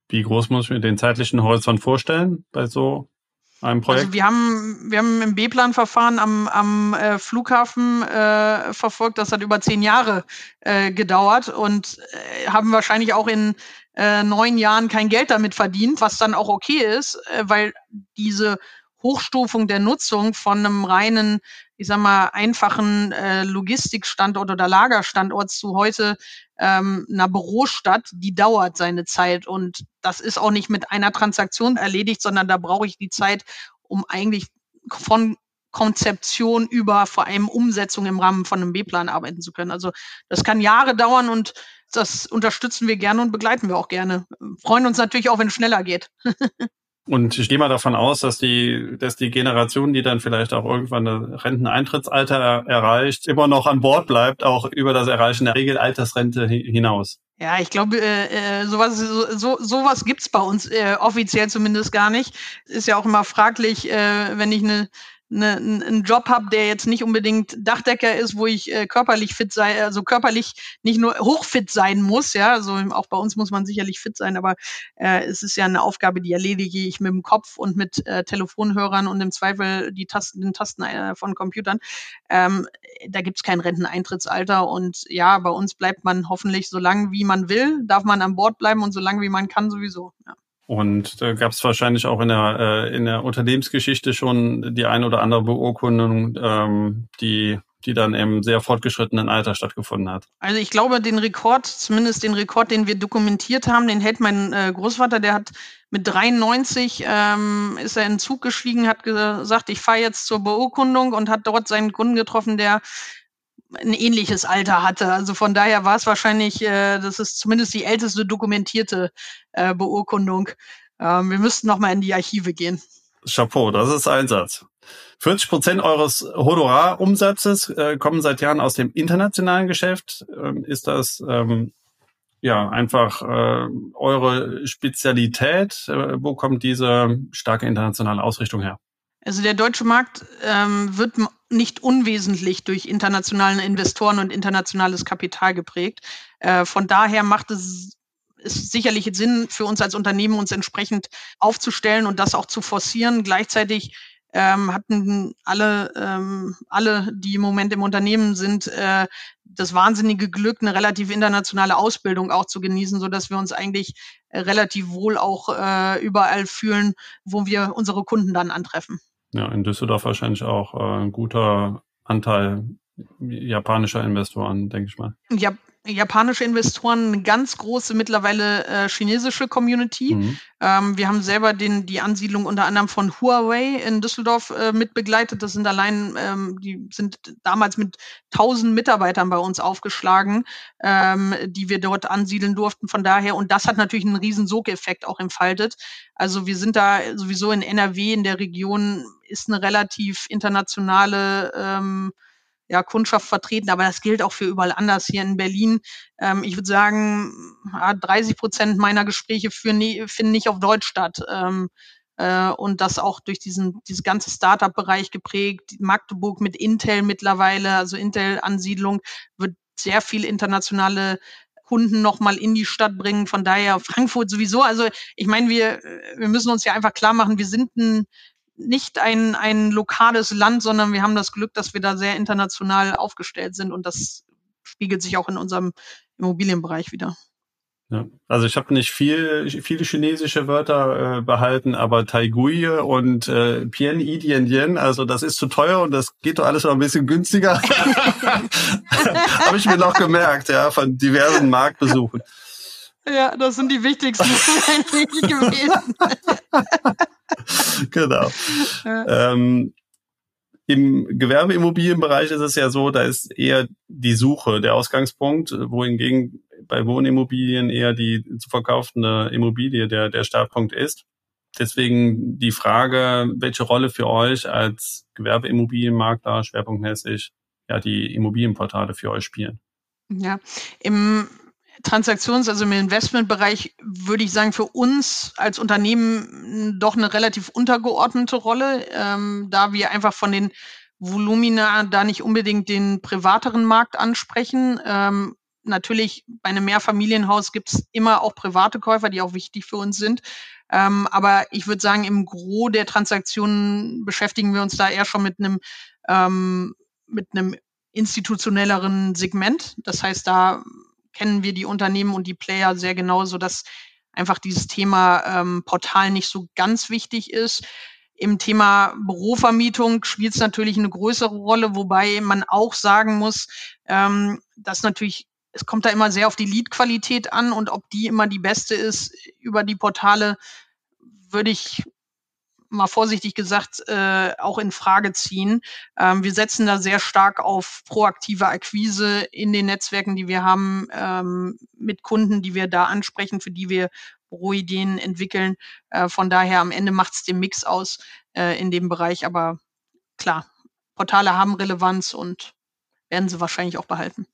Speaker 2: Wie groß muss ich mir den zeitlichen Horizont vorstellen bei so einem Projekt?
Speaker 1: Also wir haben, wir haben im B-Plan-Verfahren am, am äh, Flughafen äh, verfolgt. Das hat über zehn Jahre äh, gedauert und äh, haben wahrscheinlich auch in äh, neun Jahren kein Geld damit verdient, was dann auch okay ist, äh, weil diese Hochstufung der Nutzung von einem reinen, ich sag mal, einfachen äh, Logistikstandort oder Lagerstandort zu heute ähm, einer Bürostadt, die dauert seine Zeit. Und das ist auch nicht mit einer Transaktion erledigt, sondern da brauche ich die Zeit, um eigentlich von Konzeption über vor allem Umsetzung im Rahmen von einem B-Plan arbeiten zu können. Also das kann Jahre dauern und das unterstützen wir gerne und begleiten wir auch gerne. Freuen uns natürlich auch, wenn es schneller geht.
Speaker 2: Und ich gehe mal davon aus, dass die, dass die Generation, die dann vielleicht auch irgendwann das Renteneintrittsalter er, erreicht, immer noch an Bord bleibt, auch über das Erreichen der Regelaltersrente hinaus.
Speaker 1: Ja, ich glaube, äh, äh, sowas, so, so, sowas gibt's bei uns äh, offiziell zumindest gar nicht. Ist ja auch immer fraglich, äh, wenn ich eine eine, einen Job habe, der jetzt nicht unbedingt Dachdecker ist, wo ich äh, körperlich fit sei, also körperlich nicht nur hochfit sein muss, ja, also auch bei uns muss man sicherlich fit sein, aber äh, es ist ja eine Aufgabe, die erledige ich mit dem Kopf und mit äh, Telefonhörern und im Zweifel die Tasten, den Tasten äh, von Computern. Ähm, da gibt's kein Renteneintrittsalter und ja, bei uns bleibt man hoffentlich so lange wie man will, darf man an Bord bleiben und so lange wie man kann sowieso. Ja.
Speaker 2: Und da gab es wahrscheinlich auch in der, äh, in der Unternehmensgeschichte schon die ein oder andere Beurkundung, ähm, die, die dann im sehr fortgeschrittenen Alter stattgefunden hat.
Speaker 1: Also ich glaube, den Rekord, zumindest den Rekord, den wir dokumentiert haben, den hält mein äh, Großvater, der hat mit 93 ähm, ist er in Zug gestiegen, hat gesagt, ich fahre jetzt zur Beurkundung und hat dort seinen Kunden getroffen, der ein ähnliches Alter hatte. Also von daher war es wahrscheinlich, äh, das ist zumindest die älteste dokumentierte äh, Beurkundung. Ähm, wir müssten noch mal in die Archive gehen.
Speaker 2: Chapeau, das ist Einsatz. 40 Prozent eures Honorarumsatzes äh, kommen seit Jahren aus dem internationalen Geschäft. Ähm, ist das ähm, ja einfach äh, eure Spezialität? Äh, wo kommt diese starke internationale Ausrichtung her?
Speaker 1: Also der deutsche Markt ähm, wird nicht unwesentlich durch internationale Investoren und internationales Kapital geprägt. Äh, von daher macht es ist sicherlich Sinn für uns als Unternehmen, uns entsprechend aufzustellen und das auch zu forcieren. Gleichzeitig ähm, hatten alle, ähm, alle, die im Moment im Unternehmen sind, äh, das wahnsinnige Glück, eine relativ internationale Ausbildung auch zu genießen, so dass wir uns eigentlich äh, relativ wohl auch äh, überall fühlen, wo wir unsere Kunden dann antreffen.
Speaker 2: Ja, in Düsseldorf wahrscheinlich auch äh, ein guter Anteil japanischer Investoren, denke ich mal.
Speaker 1: Ja, japanische Investoren, eine ganz große mittlerweile äh, chinesische Community. Mhm. Ähm, wir haben selber den, die Ansiedlung unter anderem von Huawei in Düsseldorf äh, mitbegleitet. Das sind allein, ähm, die sind damals mit 1000 Mitarbeitern bei uns aufgeschlagen, ähm, die wir dort ansiedeln durften. Von daher, und das hat natürlich einen riesen Sogeffekt auch entfaltet. Also wir sind da sowieso in NRW, in der Region, ist eine relativ internationale ähm, ja, Kundschaft vertreten, aber das gilt auch für überall anders hier in Berlin. Ähm, ich würde sagen, 30 Prozent meiner Gespräche nie, finden nicht auf Deutsch statt. Ähm, äh, und das auch durch diesen, diese ganze Startup-Bereich geprägt. Magdeburg mit Intel mittlerweile, also Intel-Ansiedlung, wird sehr viel internationale Kunden nochmal in die Stadt bringen. Von daher Frankfurt sowieso. Also ich meine, wir, wir müssen uns ja einfach klar machen, wir sind ein nicht ein, ein lokales Land, sondern wir haben das Glück, dass wir da sehr international aufgestellt sind und das spiegelt sich auch in unserem Immobilienbereich wieder.
Speaker 2: Ja. Also ich habe nicht viel, viele chinesische Wörter äh, behalten, aber Taigui und äh, Pien I Dien Yen, also das ist zu teuer und das geht doch alles noch ein bisschen günstiger. habe ich mir noch gemerkt, ja, von diversen Marktbesuchen.
Speaker 1: Ja, das sind die wichtigsten gewesen.
Speaker 2: genau. Ja. Ähm, Im Gewerbeimmobilienbereich ist es ja so, da ist eher die Suche der Ausgangspunkt, wohingegen bei Wohnimmobilien eher die zu verkaufende Immobilie der, der Startpunkt ist. Deswegen die Frage, welche Rolle für euch als Gewerbeimmobilienmakler schwerpunktmäßig ja die Immobilienportale für euch spielen.
Speaker 1: Ja, im Transaktions-, also im Investmentbereich würde ich sagen, für uns als Unternehmen doch eine relativ untergeordnete Rolle, ähm, da wir einfach von den Volumina da nicht unbedingt den privateren Markt ansprechen. Ähm, natürlich bei einem Mehrfamilienhaus gibt es immer auch private Käufer, die auch wichtig für uns sind. Ähm, aber ich würde sagen, im Gros der Transaktionen beschäftigen wir uns da eher schon mit einem ähm, mit einem institutionelleren Segment. Das heißt, da kennen wir die Unternehmen und die Player sehr genau, so dass einfach dieses Thema ähm, Portal nicht so ganz wichtig ist. Im Thema Bürovermietung spielt es natürlich eine größere Rolle, wobei man auch sagen muss, ähm, dass natürlich es kommt da immer sehr auf die Lead-Qualität an und ob die immer die beste ist über die Portale, würde ich mal vorsichtig gesagt äh, auch in Frage ziehen. Ähm, wir setzen da sehr stark auf proaktive Akquise in den Netzwerken, die wir haben, ähm, mit Kunden, die wir da ansprechen, für die wir Büroideen entwickeln. Äh, von daher am Ende macht es den Mix aus äh, in dem Bereich. Aber klar, Portale haben Relevanz und werden sie wahrscheinlich auch behalten.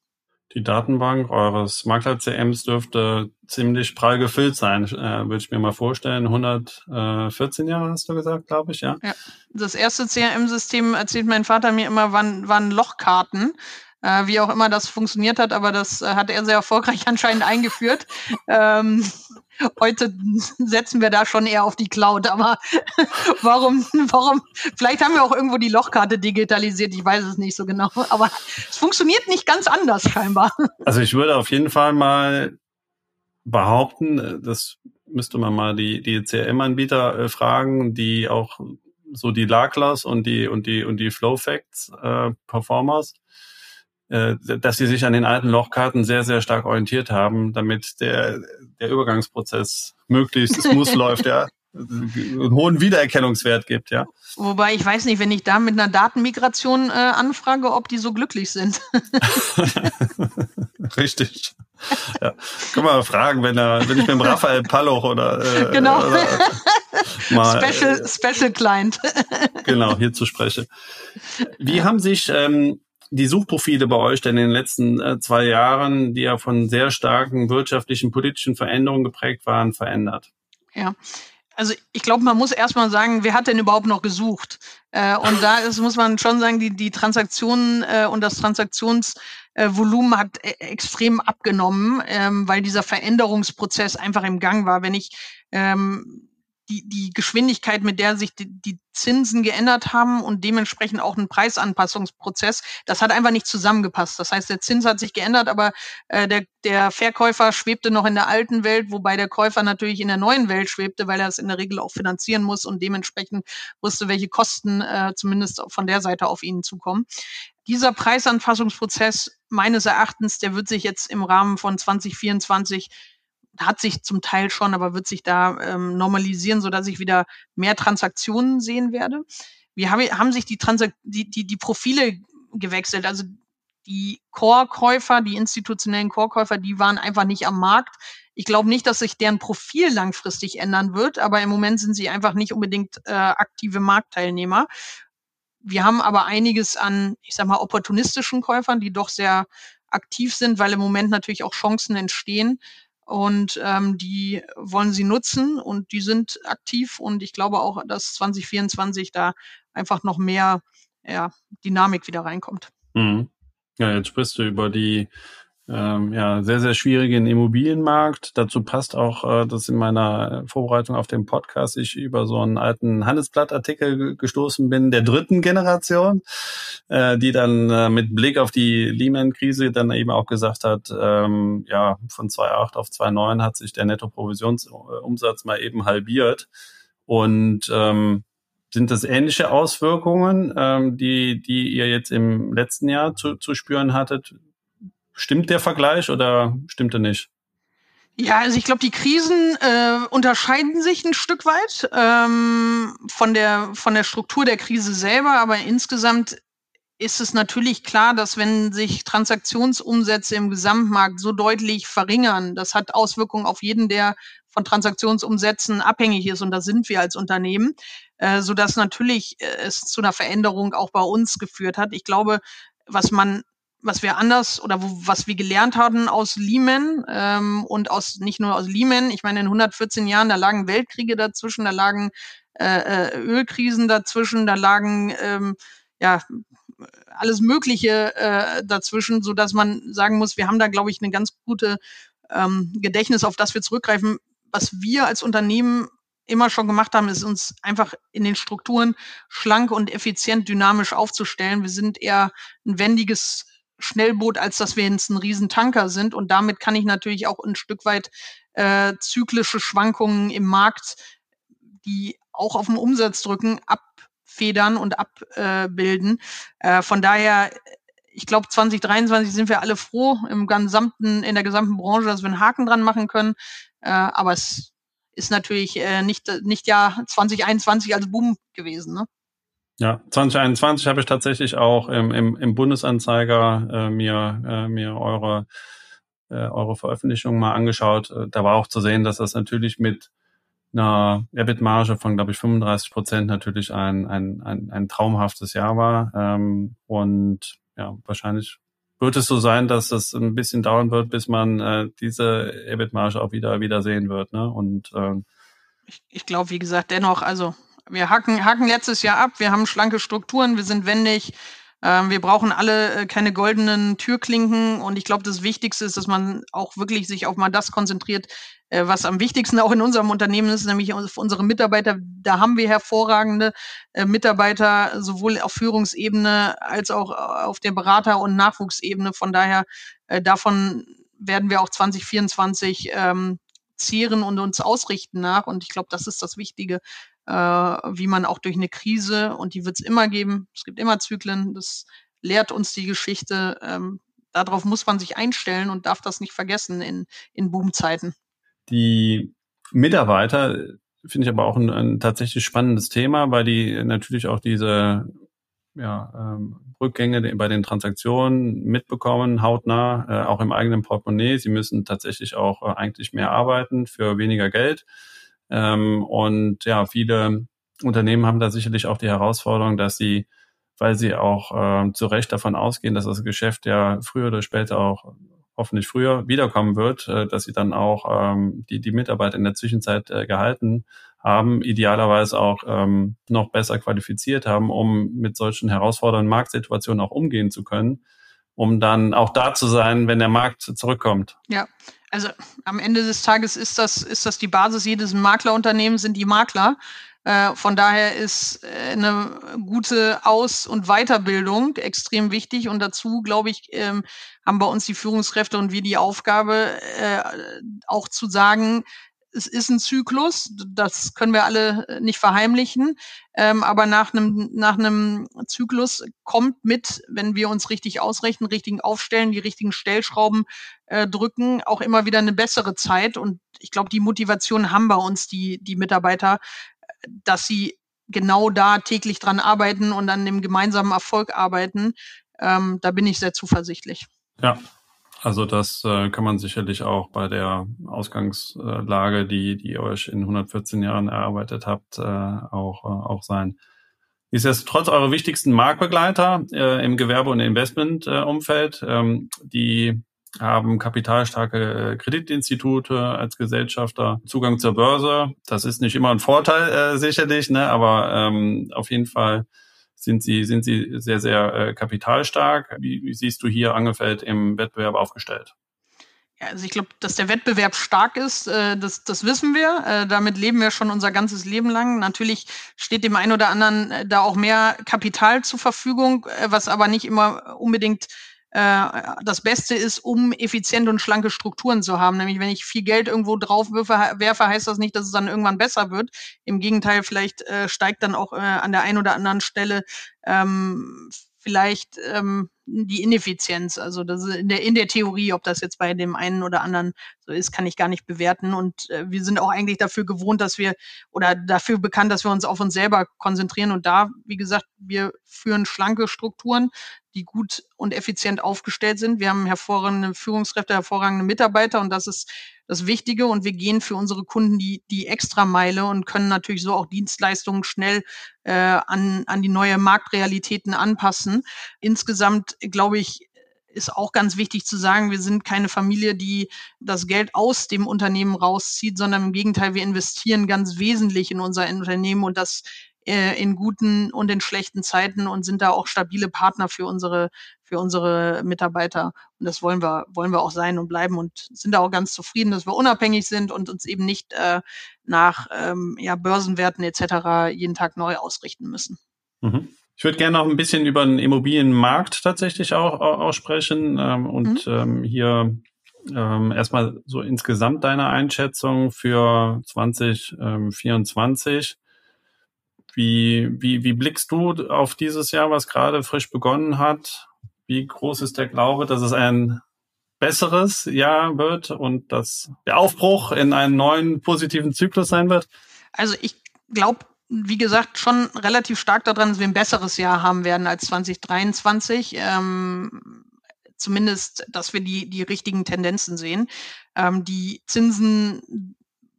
Speaker 2: Die Datenbank eures Makler-CMs dürfte ziemlich prall gefüllt sein, äh, würde ich mir mal vorstellen. 114 Jahre hast du gesagt, glaube ich, ja? Ja.
Speaker 1: Das erste CRM-System, erzählt mein Vater mir immer, waren, waren Lochkarten. Äh, wie auch immer das funktioniert hat, aber das äh, hat er sehr erfolgreich anscheinend eingeführt. Ähm, heute setzen wir da schon eher auf die Cloud, aber warum, warum, vielleicht haben wir auch irgendwo die Lochkarte digitalisiert, ich weiß es nicht so genau, aber es funktioniert nicht ganz anders scheinbar.
Speaker 2: Also ich würde auf jeden Fall mal behaupten, das müsste man mal die, die CRM-Anbieter äh, fragen, die auch so die Laglers und die, und die, und die Flowfacts äh, Performers, äh, dass sie sich an den alten Lochkarten sehr, sehr stark orientiert haben, damit der, der Übergangsprozess möglichst smooth läuft, ja. einen hohen Wiedererkennungswert gibt, ja.
Speaker 1: Wobei ich weiß nicht, wenn ich da mit einer Datenmigration äh, anfrage, ob die so glücklich sind.
Speaker 2: Richtig. Ja. Kann man fragen, wenn er, wenn ich mit dem Raphael Palloch oder
Speaker 1: äh, genau. Oder, mal, Special, äh, Special Client.
Speaker 2: genau, hierzu spreche. Wie haben sich ähm, die Suchprofile bei euch denn in den letzten äh, zwei Jahren, die ja von sehr starken wirtschaftlichen, politischen Veränderungen geprägt waren, verändert?
Speaker 1: Ja. Also ich glaube, man muss erstmal sagen, wer hat denn überhaupt noch gesucht? Äh, und da ist, muss man schon sagen, die, die Transaktionen äh, und das Transaktionsvolumen hat e extrem abgenommen, ähm, weil dieser Veränderungsprozess einfach im Gang war. Wenn ich ähm, die, die Geschwindigkeit, mit der sich die, die Zinsen geändert haben und dementsprechend auch ein Preisanpassungsprozess, das hat einfach nicht zusammengepasst. Das heißt, der Zins hat sich geändert, aber äh, der, der Verkäufer schwebte noch in der alten Welt, wobei der Käufer natürlich in der neuen Welt schwebte, weil er es in der Regel auch finanzieren muss und dementsprechend wusste, welche Kosten äh, zumindest von der Seite auf ihn zukommen. Dieser Preisanpassungsprozess meines Erachtens, der wird sich jetzt im Rahmen von 2024 hat sich zum Teil schon, aber wird sich da ähm, normalisieren, so dass ich wieder mehr Transaktionen sehen werde. Wir haben, haben sich die, Transak die, die, die Profile gewechselt. Also die Core-Käufer, die institutionellen Core-Käufer, die waren einfach nicht am Markt. Ich glaube nicht, dass sich deren Profil langfristig ändern wird, aber im Moment sind sie einfach nicht unbedingt äh, aktive Marktteilnehmer. Wir haben aber einiges an, ich sag mal, opportunistischen Käufern, die doch sehr aktiv sind, weil im Moment natürlich auch Chancen entstehen und ähm, die wollen sie nutzen und die sind aktiv und ich glaube auch, dass 2024 da einfach noch mehr ja, Dynamik wieder reinkommt.
Speaker 2: Mhm. Ja, jetzt sprichst du über die ähm, ja, sehr, sehr schwierigen Immobilienmarkt. Dazu passt auch, äh, dass in meiner Vorbereitung auf den Podcast ich über so einen alten Handelsblattartikel gestoßen bin, der dritten Generation, äh, die dann äh, mit Blick auf die Lehman-Krise dann eben auch gesagt hat, ähm, ja, von 2,8 auf 2,9 hat sich der Netto-Provisionsumsatz mal eben halbiert. Und ähm, sind das ähnliche Auswirkungen, ähm, die, die ihr jetzt im letzten Jahr zu, zu spüren hattet? Stimmt der Vergleich oder stimmt er nicht?
Speaker 1: Ja, also ich glaube, die Krisen äh, unterscheiden sich ein Stück weit ähm, von, der, von der Struktur der Krise selber, aber insgesamt ist es natürlich klar, dass wenn sich Transaktionsumsätze im Gesamtmarkt so deutlich verringern, das hat Auswirkungen auf jeden, der von Transaktionsumsätzen abhängig ist. Und da sind wir als Unternehmen, äh, so natürlich äh, es zu einer Veränderung auch bei uns geführt hat. Ich glaube, was man was wir anders oder wo, was wir gelernt hatten aus Lehman ähm, und aus nicht nur aus Lehman. Ich meine, in 114 Jahren, da lagen Weltkriege dazwischen, da lagen äh, äh, Ölkrisen dazwischen, da lagen ähm, ja alles Mögliche äh, dazwischen, so dass man sagen muss, wir haben da, glaube ich, eine ganz gute ähm, Gedächtnis, auf das wir zurückgreifen was wir als Unternehmen immer schon gemacht haben, ist uns einfach in den Strukturen schlank und effizient dynamisch aufzustellen. Wir sind eher ein wendiges Schnellboot, als dass wir jetzt ein Riesentanker sind. Und damit kann ich natürlich auch ein Stück weit äh, zyklische Schwankungen im Markt, die auch auf den Umsatz drücken, abfedern und abbilden. Äh, von daher, ich glaube, 2023 sind wir alle froh im gesamten, in der gesamten Branche, dass wir einen Haken dran machen können. Äh, aber es ist natürlich äh, nicht, nicht Jahr 2021 als Boom gewesen. Ne?
Speaker 2: Ja, 2021 habe ich tatsächlich auch im, im, im Bundesanzeiger äh, mir, äh, mir eure, äh, eure Veröffentlichung mal angeschaut. Äh, da war auch zu sehen, dass das natürlich mit einer EBIT-Marge von, glaube ich, 35 Prozent natürlich ein, ein, ein, ein traumhaftes Jahr war. Ähm, und ja, wahrscheinlich wird es so sein, dass es ein bisschen dauern wird, bis man äh, diese EBIT-Marge auch wieder, wieder sehen wird. Ne? Und ähm,
Speaker 1: ich, ich glaube, wie gesagt, dennoch, also wir hacken, hacken letztes Jahr ab, wir haben schlanke Strukturen, wir sind wendig, ähm, wir brauchen alle äh, keine goldenen Türklinken und ich glaube, das Wichtigste ist, dass man auch wirklich sich auf mal das konzentriert, äh, was am wichtigsten auch in unserem Unternehmen ist, nämlich auf unsere Mitarbeiter. Da haben wir hervorragende äh, Mitarbeiter, sowohl auf Führungsebene als auch äh, auf der Berater- und Nachwuchsebene. Von daher, äh, davon werden wir auch 2024 ähm, zehren und uns ausrichten nach. Und ich glaube, das ist das Wichtige, äh, wie man auch durch eine Krise, und die wird es immer geben, es gibt immer Zyklen, das lehrt uns die Geschichte. Ähm, darauf muss man sich einstellen und darf das nicht vergessen in, in Boomzeiten.
Speaker 2: Die Mitarbeiter finde ich aber auch ein, ein tatsächlich spannendes Thema, weil die natürlich auch diese ja, ähm, Rückgänge bei den Transaktionen mitbekommen, hautnah, äh, auch im eigenen Portemonnaie. Sie müssen tatsächlich auch äh, eigentlich mehr arbeiten für weniger Geld. Ähm, und ja, viele Unternehmen haben da sicherlich auch die Herausforderung, dass sie, weil sie auch äh, zu Recht davon ausgehen, dass das Geschäft ja früher oder später auch hoffentlich früher wiederkommen wird, äh, dass sie dann auch ähm, die, die Mitarbeiter in der Zwischenzeit äh, gehalten haben, idealerweise auch ähm, noch besser qualifiziert haben, um mit solchen herausfordernden Marktsituationen auch umgehen zu können, um dann auch da zu sein, wenn der Markt zurückkommt.
Speaker 1: Ja, also am Ende des Tages ist das, ist das die Basis jedes Maklerunternehmens, sind die Makler. Äh, von daher ist äh, eine gute Aus- und Weiterbildung extrem wichtig. Und dazu, glaube ich, ähm, haben bei uns die Führungskräfte und wir die Aufgabe, äh, auch zu sagen, es ist ein Zyklus, das können wir alle nicht verheimlichen, ähm, aber nach einem nach einem Zyklus kommt mit, wenn wir uns richtig ausrichten, richtigen aufstellen, die richtigen Stellschrauben äh, drücken, auch immer wieder eine bessere Zeit. Und ich glaube, die Motivation haben bei uns die die Mitarbeiter, dass sie genau da täglich dran arbeiten und an dem gemeinsamen Erfolg arbeiten. Ähm, da bin ich sehr zuversichtlich.
Speaker 2: Ja, also das äh, kann man sicherlich auch bei der Ausgangslage, die, die ihr euch in 114 Jahren erarbeitet habt, äh, auch, äh, auch sein. Trotz eure wichtigsten Marktbegleiter äh, im Gewerbe- und Investmentumfeld, äh, ähm, die haben kapitalstarke äh, Kreditinstitute als Gesellschafter, Zugang zur Börse. Das ist nicht immer ein Vorteil, äh, sicherlich, ne? aber ähm, auf jeden Fall sind sie, sind sie sehr, sehr äh, kapitalstark. Wie, wie siehst du hier Angefeld im Wettbewerb aufgestellt?
Speaker 1: Ja, also ich glaube, dass der Wettbewerb stark ist, äh, das, das wissen wir. Äh, damit leben wir schon unser ganzes Leben lang. Natürlich steht dem einen oder anderen äh, da auch mehr Kapital zur Verfügung, äh, was aber nicht immer unbedingt äh, das Beste ist, um effiziente und schlanke Strukturen zu haben. Nämlich, wenn ich viel Geld irgendwo drauf werfe, heißt das nicht, dass es dann irgendwann besser wird. Im Gegenteil, vielleicht äh, steigt dann auch äh, an der einen oder anderen Stelle ähm, vielleicht ähm, die Ineffizienz. Also das in der, in der Theorie, ob das jetzt bei dem einen oder anderen so ist, kann ich gar nicht bewerten. Und äh, wir sind auch eigentlich dafür gewohnt, dass wir oder dafür bekannt, dass wir uns auf uns selber konzentrieren. Und da, wie gesagt, wir führen schlanke Strukturen, die gut und effizient aufgestellt sind. Wir haben hervorragende Führungskräfte, hervorragende Mitarbeiter und das ist das Wichtige. Und wir gehen für unsere Kunden die, die Extrameile und können natürlich so auch Dienstleistungen schnell äh, an, an die neue Marktrealitäten anpassen. Insgesamt, glaube ich, ist auch ganz wichtig zu sagen, wir sind keine Familie, die das Geld aus dem Unternehmen rauszieht, sondern im Gegenteil, wir investieren ganz wesentlich in unser Unternehmen und das äh, in guten und in schlechten Zeiten und sind da auch stabile Partner für unsere, für unsere Mitarbeiter. Und das wollen wir, wollen wir auch sein und bleiben und sind da auch ganz zufrieden, dass wir unabhängig sind und uns eben nicht äh, nach ähm, ja, Börsenwerten etc. jeden Tag neu ausrichten müssen.
Speaker 2: Mhm. Ich würde gerne noch ein bisschen über den Immobilienmarkt tatsächlich auch, auch, sprechen ähm, und mhm. ähm, hier ähm, erstmal so insgesamt deine Einschätzung für 2024. Wie, wie, wie blickst du auf dieses Jahr, was gerade frisch begonnen hat? Wie groß ist der Glaube, dass es ein besseres Jahr wird und dass der Aufbruch in einen neuen positiven Zyklus sein wird?
Speaker 1: Also ich glaube, wie gesagt, schon relativ stark daran, dass wir ein besseres Jahr haben werden als 2023. Ähm, zumindest, dass wir die, die richtigen Tendenzen sehen. Ähm, die Zinsen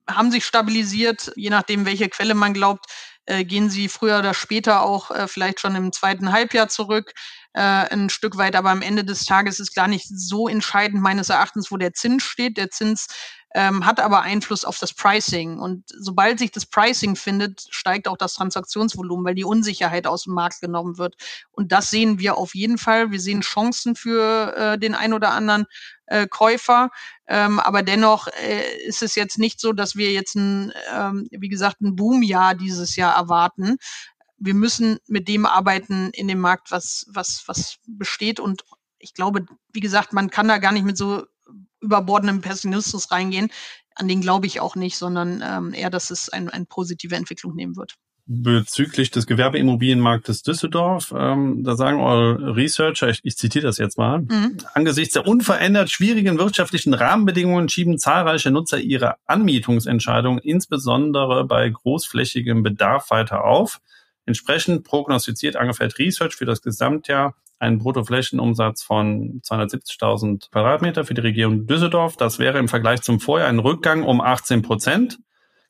Speaker 1: haben sich stabilisiert, je nachdem, welche Quelle man glaubt äh, gehen sie früher oder später auch äh, vielleicht schon im zweiten Halbjahr zurück, äh, ein Stück weit. Aber am Ende des Tages ist gar nicht so entscheidend meines Erachtens, wo der Zins steht. Der Zins ähm, hat aber Einfluss auf das Pricing. Und sobald sich das Pricing findet, steigt auch das Transaktionsvolumen, weil die Unsicherheit aus dem Markt genommen wird. Und das sehen wir auf jeden Fall. Wir sehen Chancen für äh, den ein oder anderen äh, Käufer. Ähm, aber dennoch äh, ist es jetzt nicht so, dass wir jetzt ein, ähm, wie gesagt, ein Boomjahr dieses Jahr erwarten. Wir müssen mit dem arbeiten in dem Markt, was, was, was besteht. Und ich glaube, wie gesagt, man kann da gar nicht mit so überbordendem Pessimismus reingehen. An den glaube ich auch nicht, sondern ähm, eher, dass es ein, eine positive Entwicklung nehmen wird
Speaker 2: bezüglich des Gewerbeimmobilienmarktes Düsseldorf. Ähm, da sagen eure Researcher, ich, ich zitiere das jetzt mal, mhm. angesichts der unverändert schwierigen wirtschaftlichen Rahmenbedingungen schieben zahlreiche Nutzer ihre Anmietungsentscheidungen insbesondere bei großflächigem Bedarf weiter auf. Entsprechend prognostiziert Angefeld Research für das Gesamtjahr einen Bruttoflächenumsatz von 270.000 Quadratmeter für die Region Düsseldorf. Das wäre im Vergleich zum Vorjahr ein Rückgang um 18 Prozent.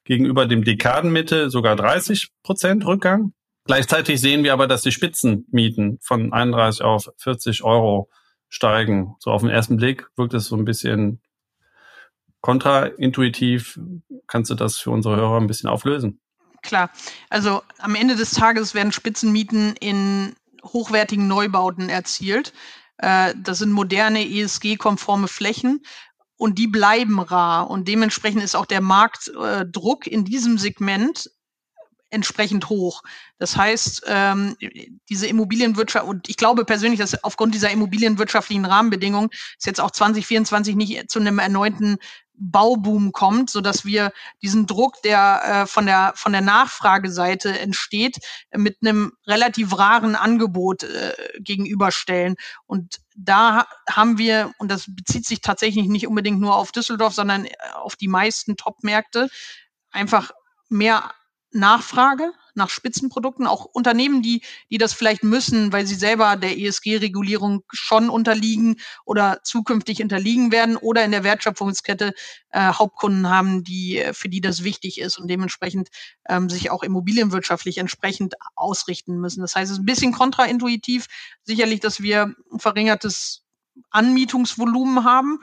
Speaker 2: Gegenüber dem Dekadenmitte sogar 30 Prozent Rückgang. Gleichzeitig sehen wir aber, dass die Spitzenmieten von 31 auf 40 Euro steigen. So auf den ersten Blick wirkt es so ein bisschen kontraintuitiv. Kannst du das für unsere Hörer ein bisschen auflösen?
Speaker 1: Klar. Also am Ende des Tages werden Spitzenmieten in hochwertigen Neubauten erzielt. Äh, das sind moderne ESG-konforme Flächen und die bleiben rar. Und dementsprechend ist auch der Marktdruck in diesem Segment entsprechend hoch. Das heißt, ähm, diese Immobilienwirtschaft, und ich glaube persönlich, dass aufgrund dieser immobilienwirtschaftlichen Rahmenbedingungen es jetzt auch 2024 nicht zu einem erneuten Bauboom kommt, so dass wir diesen Druck, der äh, von der von der Nachfrageseite entsteht, mit einem relativ raren Angebot äh, gegenüberstellen. Und da haben wir, und das bezieht sich tatsächlich nicht unbedingt nur auf Düsseldorf, sondern äh, auf die meisten Top-Märkte, einfach mehr Nachfrage nach Spitzenprodukten, auch Unternehmen, die, die das vielleicht müssen, weil sie selber der ESG-Regulierung schon unterliegen oder zukünftig unterliegen werden oder in der Wertschöpfungskette äh, Hauptkunden haben, die, für die das wichtig ist und dementsprechend ähm, sich auch immobilienwirtschaftlich entsprechend ausrichten müssen. Das heißt, es ist ein bisschen kontraintuitiv, sicherlich, dass wir ein verringertes Anmietungsvolumen haben,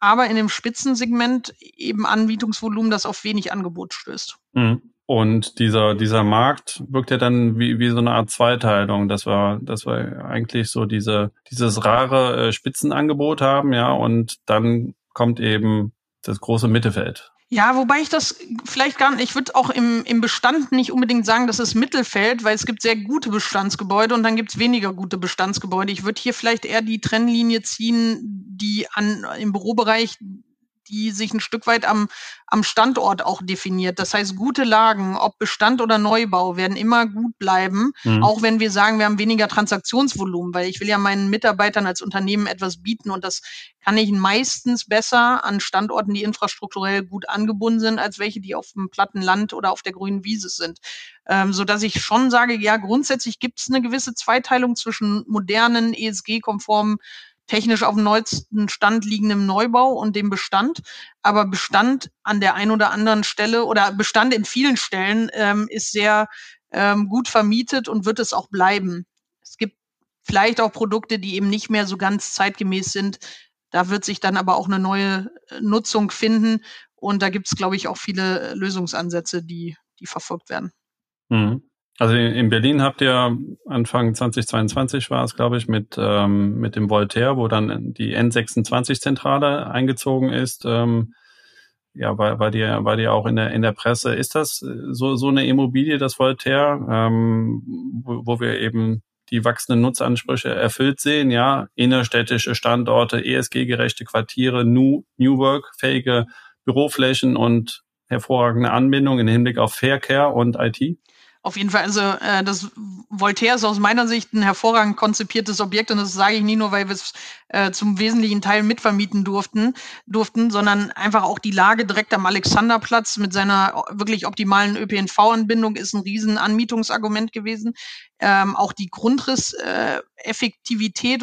Speaker 1: aber in dem Spitzensegment eben Anmietungsvolumen, das auf wenig Angebot stößt.
Speaker 2: Mhm Und dieser, dieser Markt wirkt ja dann wie, wie so eine Art Zweiteilung, dass wir, dass wir eigentlich so diese, dieses rare äh, Spitzenangebot haben, ja, und dann kommt eben das große Mittelfeld.
Speaker 1: Ja, wobei ich das vielleicht gar nicht, ich würde auch im, im Bestand nicht unbedingt sagen, dass es Mittelfeld, weil es gibt sehr gute Bestandsgebäude und dann gibt es weniger gute Bestandsgebäude. Ich würde hier vielleicht eher die Trennlinie ziehen, die an im Bürobereich die sich ein Stück weit am, am Standort auch definiert. Das heißt, gute Lagen, ob Bestand oder Neubau, werden immer gut bleiben, mhm. auch wenn wir sagen, wir haben weniger Transaktionsvolumen, weil ich will ja meinen Mitarbeitern als Unternehmen etwas bieten und das kann ich meistens besser an Standorten, die infrastrukturell gut angebunden sind, als welche, die auf dem platten Land oder auf der grünen Wiese sind. Ähm, so dass ich schon sage, ja, grundsätzlich gibt es eine gewisse Zweiteilung zwischen modernen, ESG-konformen technisch auf dem neuesten Stand liegendem Neubau und dem Bestand. Aber Bestand an der einen oder anderen Stelle oder Bestand in vielen Stellen ähm, ist sehr ähm, gut vermietet und wird es auch bleiben. Es gibt vielleicht auch Produkte, die eben nicht mehr so ganz zeitgemäß sind. Da wird sich dann aber auch eine neue äh, Nutzung finden. Und da gibt es, glaube ich, auch viele Lösungsansätze, die, die verfolgt werden.
Speaker 2: Mhm. Also in Berlin habt ihr Anfang 2022 war es, glaube ich, mit, ähm, mit dem Voltaire, wo dann die N26-Zentrale eingezogen ist. Ähm, ja, war, war, die, war die auch in der, in der Presse. Ist das so, so eine Immobilie, das Voltaire, ähm, wo, wo wir eben die wachsenden Nutzansprüche erfüllt sehen, ja, innerstädtische Standorte, ESG-gerechte Quartiere, New, New Work-fähige Büroflächen und hervorragende Anbindung im Hinblick auf Faircare und IT?
Speaker 1: Auf jeden Fall, also äh, das Voltaire ist aus meiner Sicht ein hervorragend konzipiertes Objekt und das sage ich nie nur, weil wir es äh, zum wesentlichen Teil mitvermieten durften, durften, sondern einfach auch die Lage direkt am Alexanderplatz mit seiner wirklich optimalen ÖPNV-Anbindung ist ein riesen Anmietungsargument gewesen. Ähm, auch die Grundrisseffektivität äh,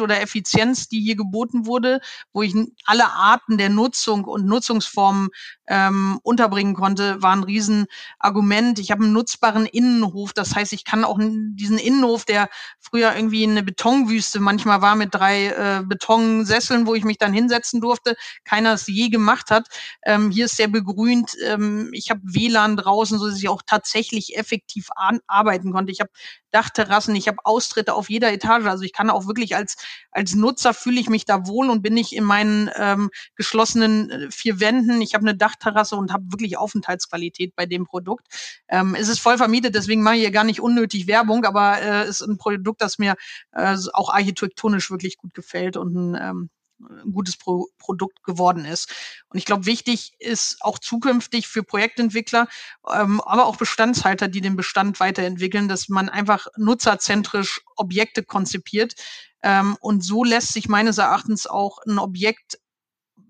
Speaker 1: oder Effizienz, die hier geboten wurde, wo ich alle Arten der Nutzung und Nutzungsformen ähm, unterbringen konnte, war ein Riesenargument. Ich habe einen nutzbaren Innenhof, das heißt, ich kann auch diesen Innenhof, der früher irgendwie eine Betonwüste manchmal war mit drei äh, Betonsesseln, wo ich mich dann hinsetzen durfte, keiner es je gemacht hat. Ähm, hier ist sehr begrünt. Ähm, ich habe WLAN draußen, so dass ich auch tatsächlich effektiv arbeiten konnte. Ich habe Dachterrassen, ich habe Austritte auf jeder Etage. Also ich kann auch wirklich als, als Nutzer fühle ich mich da wohl und bin nicht in meinen ähm, geschlossenen äh, vier Wänden. Ich habe eine Dachterrasse und habe wirklich Aufenthaltsqualität bei dem Produkt. Ähm, es ist voll vermietet, deswegen mache ich hier gar nicht unnötig Werbung, aber äh, ist ein Produkt, das mir äh, auch architektonisch wirklich gut gefällt und ein ähm, ein gutes Pro Produkt geworden ist. Und ich glaube, wichtig ist auch zukünftig für Projektentwickler, ähm, aber auch Bestandshalter, die den Bestand weiterentwickeln, dass man einfach nutzerzentrisch Objekte konzipiert. Ähm, und so lässt sich meines Erachtens auch ein Objekt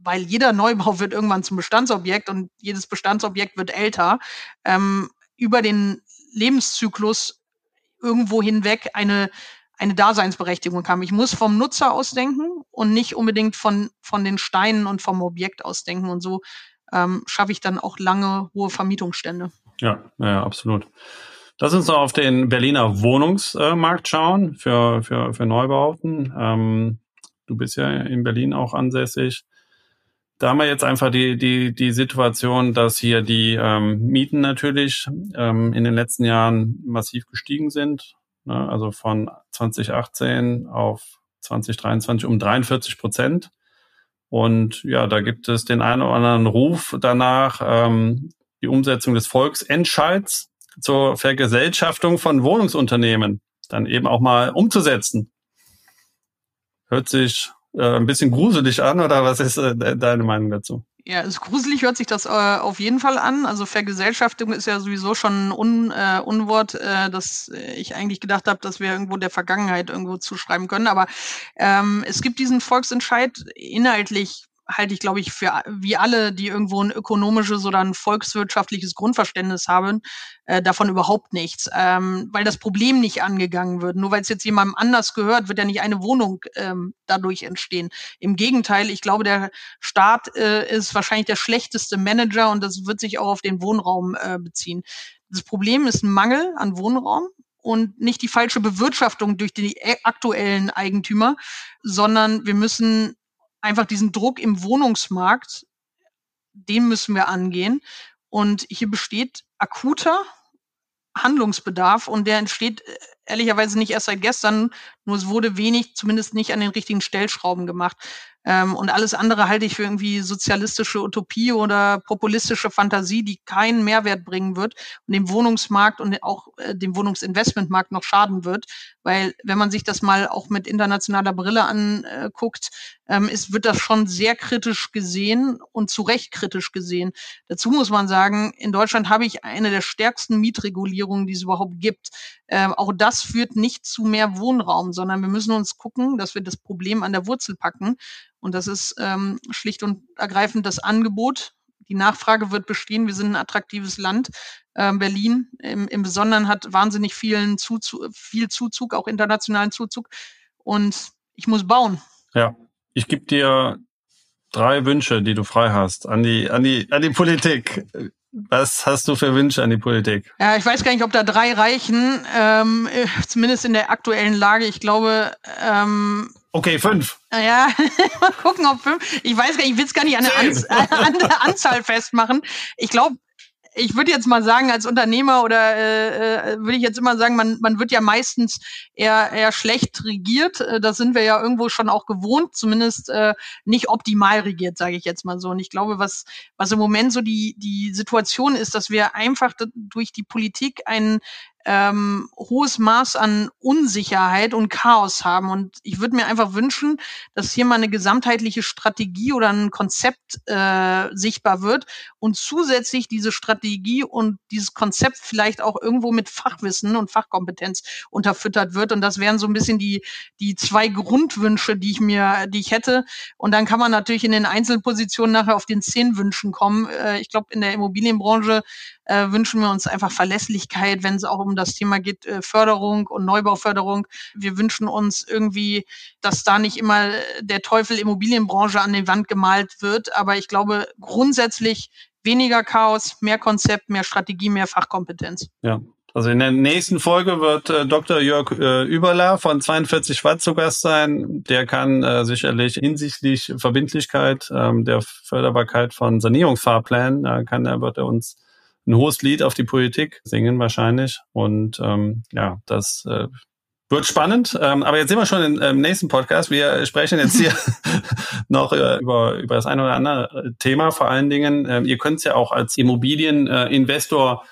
Speaker 1: weil jeder Neubau wird irgendwann zum Bestandsobjekt und jedes Bestandsobjekt wird älter, ähm, über den Lebenszyklus irgendwo hinweg eine eine Daseinsberechtigung haben. Ich muss vom Nutzer ausdenken und nicht unbedingt von, von den Steinen und vom Objekt ausdenken. Und so ähm, schaffe ich dann auch lange hohe Vermietungsstände.
Speaker 2: Ja, ja, absolut. Lass uns noch auf den Berliner Wohnungsmarkt schauen für, für, für Neubauten. Ähm, du bist ja in Berlin auch ansässig. Da haben wir jetzt einfach die, die, die Situation, dass hier die ähm, Mieten natürlich ähm, in den letzten Jahren massiv gestiegen sind. Ne? Also von 2018 auf 2023 um 43 Prozent. Und ja, da gibt es den einen oder anderen Ruf danach, ähm, die Umsetzung des Volksentscheids zur Vergesellschaftung von Wohnungsunternehmen dann eben auch mal umzusetzen. Hört sich äh, ein bisschen gruselig an oder was ist äh, deine Meinung dazu?
Speaker 1: Ja, ist gruselig hört sich das äh, auf jeden Fall an. Also Vergesellschaftung ist ja sowieso schon ein Un, äh, Unwort, äh, das ich eigentlich gedacht habe, dass wir irgendwo der Vergangenheit irgendwo zuschreiben können. Aber ähm, es gibt diesen Volksentscheid inhaltlich halte ich, glaube ich, für wie alle, die irgendwo ein ökonomisches oder ein volkswirtschaftliches Grundverständnis haben, äh, davon überhaupt nichts. Ähm, weil das Problem nicht angegangen wird. Nur weil es jetzt jemandem anders gehört, wird ja nicht eine Wohnung ähm, dadurch entstehen. Im Gegenteil, ich glaube, der Staat äh, ist wahrscheinlich der schlechteste Manager und das wird sich auch auf den Wohnraum äh, beziehen. Das Problem ist ein Mangel an Wohnraum und nicht die falsche Bewirtschaftung durch die aktuellen Eigentümer, sondern wir müssen einfach diesen Druck im Wohnungsmarkt, den müssen wir angehen. Und hier besteht akuter Handlungsbedarf und der entsteht äh, ehrlicherweise nicht erst seit gestern, nur es wurde wenig, zumindest nicht an den richtigen Stellschrauben gemacht. Ähm, und alles andere halte ich für irgendwie sozialistische Utopie oder populistische Fantasie, die keinen Mehrwert bringen wird und dem Wohnungsmarkt und auch äh, dem Wohnungsinvestmentmarkt noch schaden wird. Weil wenn man sich das mal auch mit internationaler Brille anguckt, ähm, ist, wird das schon sehr kritisch gesehen und zu Recht kritisch gesehen. Dazu muss man sagen, in Deutschland habe ich eine der stärksten Mietregulierungen, die es überhaupt gibt. Ähm, auch das führt nicht zu mehr Wohnraum, sondern wir müssen uns gucken, dass wir das Problem an der Wurzel packen. Und das ist ähm, schlicht und ergreifend das Angebot. Die Nachfrage wird bestehen. Wir sind ein attraktives Land. Ähm, Berlin im, im Besonderen hat wahnsinnig vielen Zuzug, viel Zuzug, auch internationalen Zuzug. Und ich muss bauen.
Speaker 2: Ja, ich gebe dir drei Wünsche, die du frei hast, an die, an die, an die Politik. Was hast du für Wünsche an die Politik?
Speaker 1: Ja, ich weiß gar nicht, ob da drei reichen, ähm, äh, zumindest in der aktuellen Lage. Ich glaube, ähm,
Speaker 2: Okay, fünf.
Speaker 1: Ja, mal gucken, ob fünf. Ich weiß gar nicht, ich will es gar nicht an der, Anz an der Anzahl festmachen. Ich glaube, ich würde jetzt mal sagen, als Unternehmer oder äh, äh, würde ich jetzt immer sagen, man, man wird ja meistens eher, eher schlecht regiert. Äh, das sind wir ja irgendwo schon auch gewohnt, zumindest äh, nicht optimal regiert, sage ich jetzt mal so. Und ich glaube, was, was im Moment so die, die Situation ist, dass wir einfach durch die Politik einen ähm, hohes Maß an Unsicherheit und Chaos haben. Und ich würde mir einfach wünschen, dass hier mal eine gesamtheitliche Strategie oder ein Konzept äh, sichtbar wird und zusätzlich diese Strategie und dieses Konzept vielleicht auch irgendwo mit Fachwissen und Fachkompetenz unterfüttert wird. Und das wären so ein bisschen die, die zwei Grundwünsche, die ich mir, die ich hätte. Und dann kann man natürlich in den Einzelpositionen nachher auf den zehn Wünschen kommen. Äh, ich glaube, in der Immobilienbranche äh, wünschen wir uns einfach Verlässlichkeit, wenn es auch um das Thema geht, äh, Förderung und Neubauförderung. Wir wünschen uns irgendwie, dass da nicht immer der Teufel Immobilienbranche an die Wand gemalt wird. Aber ich glaube, grundsätzlich weniger Chaos, mehr Konzept, mehr Strategie, mehr Fachkompetenz.
Speaker 2: Ja, also in der nächsten Folge wird äh, Dr. Jörg äh, Überler von 42 Watt zu Gast sein. Der kann äh, sicherlich hinsichtlich Verbindlichkeit ähm, der Förderbarkeit von Sanierungsfahrplänen, äh, kann er wird er uns ein hohes Lied auf die Politik singen wahrscheinlich. Und ähm, ja, das äh, wird spannend. Ähm, aber jetzt sind wir schon im ähm, nächsten Podcast. Wir sprechen jetzt hier noch äh, über, über das eine oder andere Thema. Vor allen Dingen, äh, ihr könnt es ja auch als Immobilieninvestor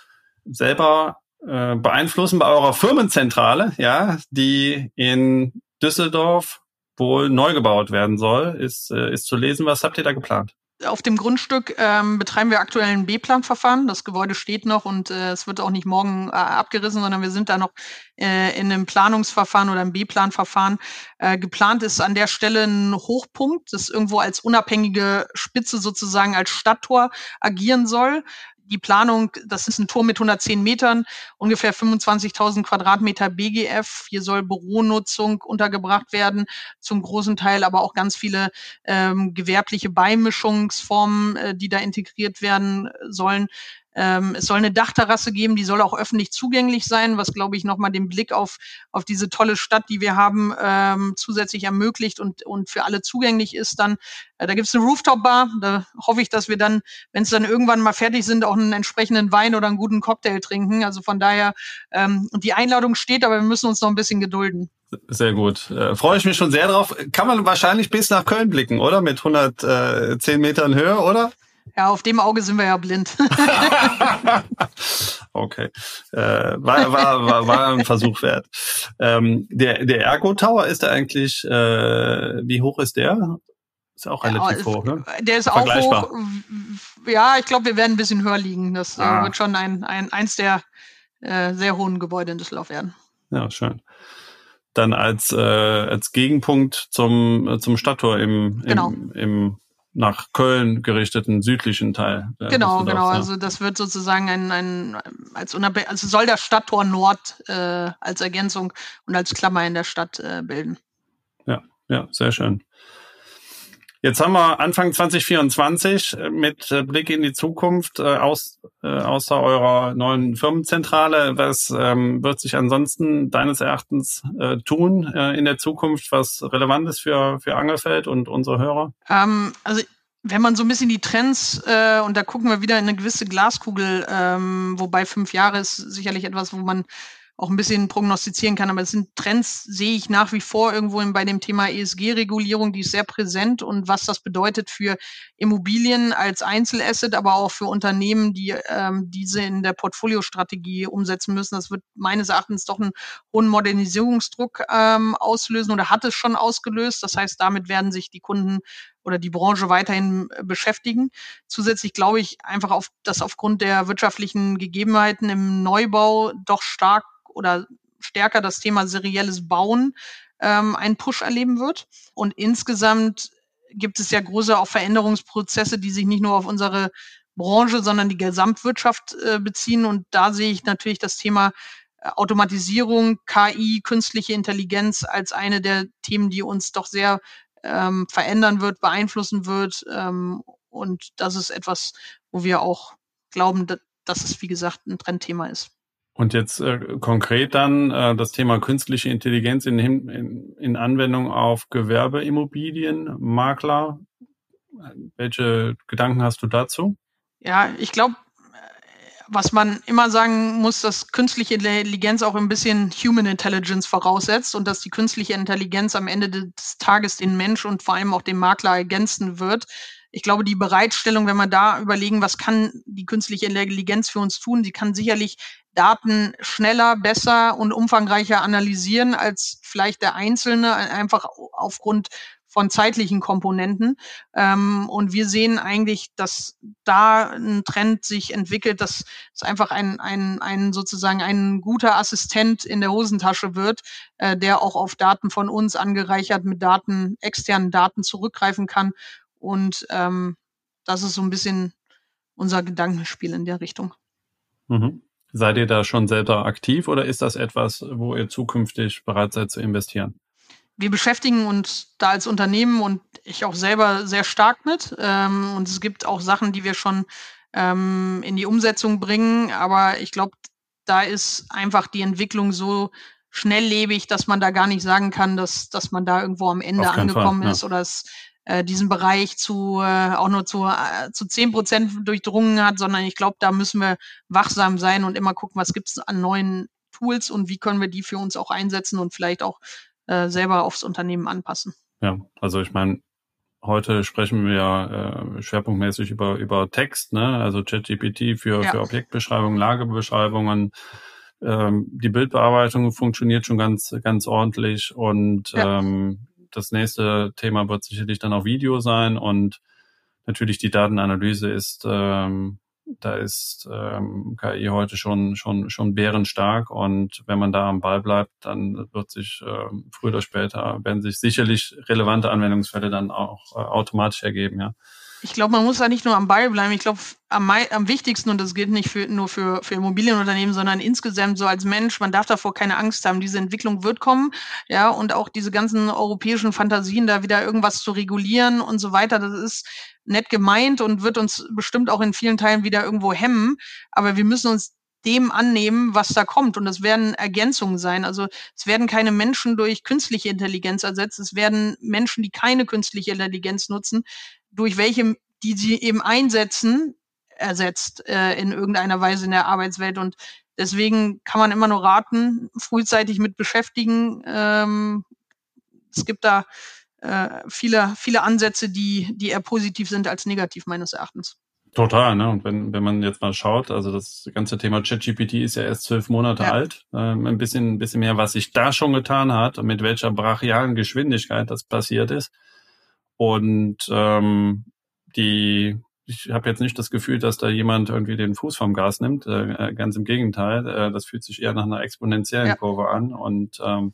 Speaker 2: selber äh, beeinflussen bei eurer Firmenzentrale, ja, die in Düsseldorf wohl neu gebaut werden soll, ist, äh, ist zu lesen. Was habt ihr da geplant?
Speaker 1: Auf dem Grundstück ähm, betreiben wir aktuell ein B-Plan-Verfahren. Das Gebäude steht noch und äh, es wird auch nicht morgen äh, abgerissen, sondern wir sind da noch äh, in einem Planungsverfahren oder einem B-Plan-Verfahren. Äh, geplant ist an der Stelle ein Hochpunkt, das irgendwo als unabhängige Spitze sozusagen als Stadttor agieren soll die Planung, das ist ein Turm mit 110 Metern, ungefähr 25.000 Quadratmeter BGF. Hier soll Büronutzung untergebracht werden, zum großen Teil aber auch ganz viele ähm, gewerbliche Beimischungsformen, äh, die da integriert werden sollen. Ähm, es soll eine Dachterrasse geben, die soll auch öffentlich zugänglich sein, was, glaube ich, nochmal den Blick auf, auf diese tolle Stadt, die wir haben, ähm, zusätzlich ermöglicht und, und für alle zugänglich ist dann. Äh, da gibt es eine Rooftop-Bar. Da hoffe ich, dass wir dann, wenn es dann irgendwann mal fertig sind, auch einen entsprechenden Wein oder einen guten Cocktail trinken. Also von daher, ähm, die Einladung steht, aber wir müssen uns noch ein bisschen gedulden.
Speaker 2: Sehr gut. Äh, freue ich mich schon sehr drauf. Kann man wahrscheinlich bis nach Köln blicken, oder? Mit 110 Metern Höhe, oder?
Speaker 1: Ja, auf dem Auge sind wir ja blind.
Speaker 2: okay. Äh, war, war, war, war ein Versuch wert. Ähm, der, der Ergo Tower ist da eigentlich, äh, wie hoch ist der? Ist auch relativ ja, hoch, ne?
Speaker 1: Der ist auch hoch. Ja, ich glaube, wir werden ein bisschen höher liegen. Das äh, ah. wird schon ein, ein, eins der äh, sehr hohen Gebäude in Düsseldorf werden.
Speaker 2: Ja, schön dann als, äh, als Gegenpunkt zum, zum Stadttor im, im, genau. im nach Köln gerichteten südlichen Teil.
Speaker 1: Genau, genau. Ja. Also das wird sozusagen ein, ein als unabhängig, also soll das Stadttor Nord äh, als Ergänzung und als Klammer in der Stadt äh, bilden.
Speaker 2: Ja, ja, sehr schön. Jetzt haben wir Anfang 2024 äh, mit äh, Blick in die Zukunft äh, aus, außer eurer neuen Firmenzentrale. Was ähm, wird sich ansonsten deines Erachtens äh, tun äh, in der Zukunft, was relevant ist für, für Angelfeld und unsere Hörer?
Speaker 1: Ähm, also wenn man so ein bisschen die Trends, äh, und da gucken wir wieder in eine gewisse Glaskugel, ähm, wobei fünf Jahre ist sicherlich etwas, wo man auch ein bisschen prognostizieren kann. Aber es sind Trends, sehe ich nach wie vor irgendwo bei dem Thema ESG-Regulierung, die ist sehr präsent und was das bedeutet für Immobilien als Einzelasset, aber auch für Unternehmen, die ähm, diese in der Portfoliostrategie umsetzen müssen. Das wird meines Erachtens doch einen hohen Modernisierungsdruck ähm, auslösen oder hat es schon ausgelöst. Das heißt, damit werden sich die Kunden oder die Branche weiterhin beschäftigen. Zusätzlich glaube ich einfach, auf, dass aufgrund der wirtschaftlichen Gegebenheiten im Neubau doch stark oder stärker das Thema serielles Bauen ähm, einen Push erleben wird. Und insgesamt gibt es ja große auch Veränderungsprozesse, die sich nicht nur auf unsere Branche, sondern die Gesamtwirtschaft äh, beziehen. Und da sehe ich natürlich das Thema äh, Automatisierung, KI, künstliche Intelligenz als eine der Themen, die uns doch sehr ähm, verändern wird, beeinflussen wird. Ähm, und das ist etwas, wo wir auch glauben, dass, dass es, wie gesagt, ein Trendthema ist.
Speaker 2: Und jetzt äh, konkret dann äh, das Thema künstliche Intelligenz in, in, in Anwendung auf Gewerbeimmobilien, Makler. Welche Gedanken hast du dazu?
Speaker 1: Ja, ich glaube, was man immer sagen muss, dass künstliche Intelligenz auch ein bisschen Human Intelligence voraussetzt und dass die künstliche Intelligenz am Ende des Tages den Mensch und vor allem auch den Makler ergänzen wird ich glaube, die Bereitstellung, wenn wir da überlegen, was kann die künstliche Intelligenz für uns tun, sie kann sicherlich Daten schneller, besser und umfangreicher analysieren als vielleicht der Einzelne, einfach aufgrund von zeitlichen Komponenten. Ähm, und wir sehen eigentlich, dass da ein Trend sich entwickelt, dass es einfach ein, ein, ein sozusagen ein guter Assistent in der Hosentasche wird, äh, der auch auf Daten von uns angereichert mit Daten, externen Daten zurückgreifen kann und ähm, das ist so ein bisschen unser Gedankenspiel in der Richtung.
Speaker 2: Mhm. Seid ihr da schon selber aktiv oder ist das etwas, wo ihr zukünftig bereit seid zu investieren?
Speaker 1: Wir beschäftigen uns da als Unternehmen und ich auch selber sehr stark mit. Ähm, und es gibt auch Sachen, die wir schon ähm, in die Umsetzung bringen. Aber ich glaube, da ist einfach die Entwicklung so schnelllebig, dass man da gar nicht sagen kann, dass, dass man da irgendwo am Ende angekommen Fall, ist ja. oder es äh, diesen Bereich zu äh, auch nur zu, äh, zu zehn Prozent durchdrungen hat, sondern ich glaube, da müssen wir wachsam sein und immer gucken, was gibt es an neuen Tools und wie können wir die für uns auch einsetzen und vielleicht auch äh, selber aufs Unternehmen anpassen.
Speaker 2: Ja, also ich meine, heute sprechen wir äh, schwerpunktmäßig über, über Text, ne? also ChatGPT für, ja. für Objektbeschreibungen, Lagebeschreibungen. Ähm, die Bildbearbeitung funktioniert schon ganz, ganz ordentlich und ja. ähm, das nächste Thema wird sicherlich dann auch Video sein und natürlich die Datenanalyse ist, ähm, da ist ähm, KI heute schon schon schon bärenstark und wenn man da am Ball bleibt, dann wird sich ähm, früher oder später werden sich sicherlich relevante Anwendungsfälle dann auch äh, automatisch ergeben, ja.
Speaker 1: Ich glaube, man muss da nicht nur am Ball bleiben. Ich glaube, am, am wichtigsten, und das gilt nicht für, nur für, für Immobilienunternehmen, sondern insgesamt so als Mensch, man darf davor keine Angst haben. Diese Entwicklung wird kommen, ja, und auch diese ganzen europäischen Fantasien, da wieder irgendwas zu regulieren und so weiter, das ist nett gemeint und wird uns bestimmt auch in vielen Teilen wieder irgendwo hemmen. Aber wir müssen uns dem annehmen, was da kommt. Und das werden Ergänzungen sein. Also es werden keine Menschen durch künstliche Intelligenz ersetzt. Es werden Menschen, die keine künstliche Intelligenz nutzen, durch welche, die sie eben einsetzen, ersetzt äh, in irgendeiner Weise in der Arbeitswelt. Und deswegen kann man immer nur raten, frühzeitig mit beschäftigen. Ähm, es gibt da äh, viele, viele Ansätze, die, die eher positiv sind als negativ meines Erachtens.
Speaker 2: Total, ne? Und wenn, wenn man jetzt mal schaut, also das ganze Thema ChatGPT ist ja erst zwölf Monate ja. alt. Ähm, ein bisschen, ein bisschen mehr, was sich da schon getan hat und mit welcher brachialen Geschwindigkeit das passiert ist. Und ähm, die, ich habe jetzt nicht das Gefühl, dass da jemand irgendwie den Fuß vom Gas nimmt. Äh, ganz im Gegenteil, äh, das fühlt sich eher nach einer exponentiellen ja. Kurve an. Und ähm,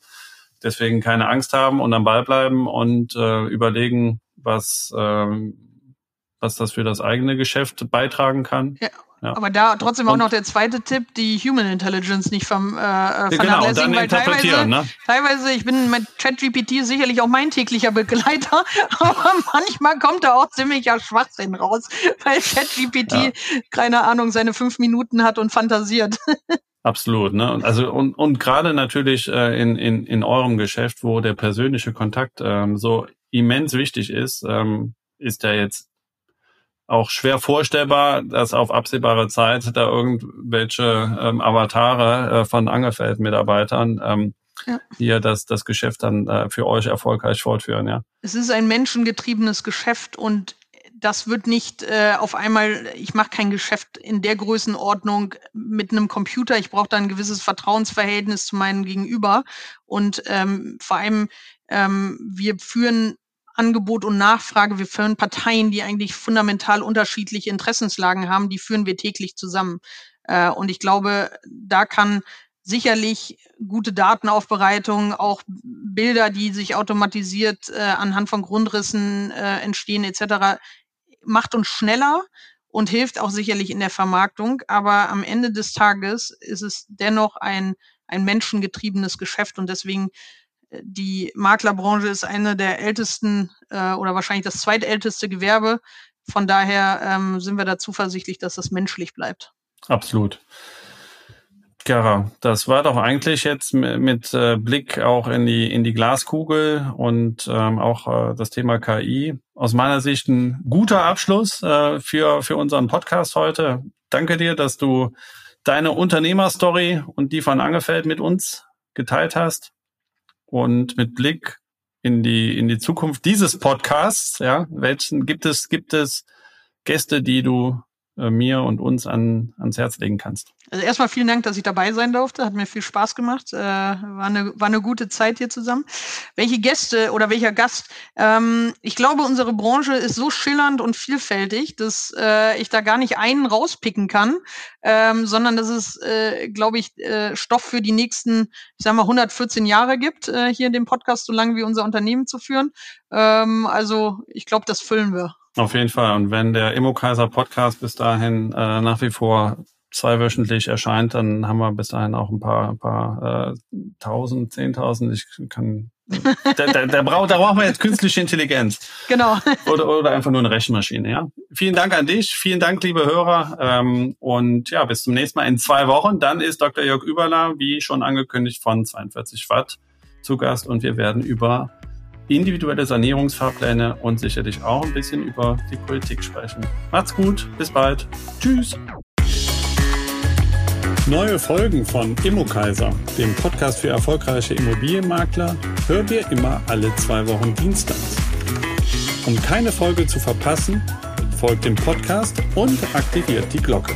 Speaker 2: deswegen keine Angst haben und am Ball bleiben und äh, überlegen, was, ähm, was das für das eigene Geschäft beitragen kann.
Speaker 1: Ja. Ja. Aber da trotzdem auch noch der zweite Tipp, die Human Intelligence nicht vom, äh, vernachlässigen, genau, weil teilweise, ne? teilweise, ich bin mit ChatGPT sicherlich auch mein täglicher Begleiter, aber manchmal kommt da auch ziemlicher Schwachsinn raus, weil ChatGPT, ja. keine Ahnung, seine fünf Minuten hat und fantasiert.
Speaker 2: Absolut, ne? Also und, und gerade natürlich äh, in, in, in eurem Geschäft, wo der persönliche Kontakt ähm, so immens wichtig ist, ähm, ist da jetzt auch schwer vorstellbar, dass auf absehbare Zeit da irgendwelche ähm, Avatare äh, von Angelfeld-Mitarbeitern ähm, ja. hier das, das Geschäft dann äh, für euch erfolgreich fortführen, ja.
Speaker 1: Es ist ein menschengetriebenes Geschäft und das wird nicht äh, auf einmal, ich mache kein Geschäft in der Größenordnung mit einem Computer. Ich brauche da ein gewisses Vertrauensverhältnis zu meinem Gegenüber. Und ähm, vor allem, ähm, wir führen Angebot und Nachfrage, wir führen Parteien, die eigentlich fundamental unterschiedliche Interessenslagen haben, die führen wir täglich zusammen. Äh, und ich glaube, da kann sicherlich gute Datenaufbereitung, auch Bilder, die sich automatisiert äh, anhand von Grundrissen äh, entstehen etc., macht uns schneller und hilft auch sicherlich in der Vermarktung. Aber am Ende des Tages ist es dennoch ein, ein menschengetriebenes Geschäft und deswegen die Maklerbranche ist eine der ältesten äh, oder wahrscheinlich das zweitälteste Gewerbe. Von daher ähm, sind wir da zuversichtlich, dass das menschlich bleibt.
Speaker 2: Absolut. Gerra, das war doch eigentlich jetzt mit äh, Blick auch in die in die Glaskugel und ähm, auch äh, das Thema KI aus meiner Sicht ein guter Abschluss äh, für für unseren Podcast heute. Danke dir, dass du deine Unternehmerstory und die von Angefeld mit uns geteilt hast und mit Blick in die in die Zukunft dieses Podcasts. Ja, welchen gibt es gibt es Gäste, die du äh, mir und uns an, ans Herz legen kannst.
Speaker 1: Also erstmal vielen Dank, dass ich dabei sein durfte. Hat mir viel Spaß gemacht. Äh, war, eine, war eine gute Zeit hier zusammen. Welche Gäste oder welcher Gast? Ähm, ich glaube, unsere Branche ist so schillernd und vielfältig, dass äh, ich da gar nicht einen rauspicken kann, ähm, sondern dass es, äh, glaube ich, äh, Stoff für die nächsten, ich sag mal, 114 Jahre gibt, äh, hier in dem Podcast, so lange wie unser Unternehmen zu führen. Ähm, also ich glaube, das füllen wir.
Speaker 2: Auf jeden Fall. Und wenn der Immo-Kaiser Podcast bis dahin äh, nach wie vor zweiwöchentlich erscheint, dann haben wir bis dahin auch ein paar, ein paar äh, tausend, zehntausend. Ich kann da, da, da, braucht, da brauchen wir jetzt künstliche Intelligenz.
Speaker 1: Genau.
Speaker 2: Oder, oder einfach nur eine Rechenmaschine, ja. Vielen Dank an dich, vielen Dank, liebe Hörer. Ähm, und ja, bis zum nächsten Mal in zwei Wochen. Dann ist Dr. Jörg Überler, wie schon angekündigt, von 42 Watt zu Gast und wir werden über individuelle Sanierungsfahrpläne und sicherlich auch ein bisschen über die Politik sprechen. Macht's gut, bis bald. Tschüss. Neue Folgen von Immokaiser, dem Podcast für erfolgreiche Immobilienmakler, hört ihr immer alle zwei Wochen dienstags. Um keine Folge zu verpassen, folgt dem Podcast und aktiviert die Glocke.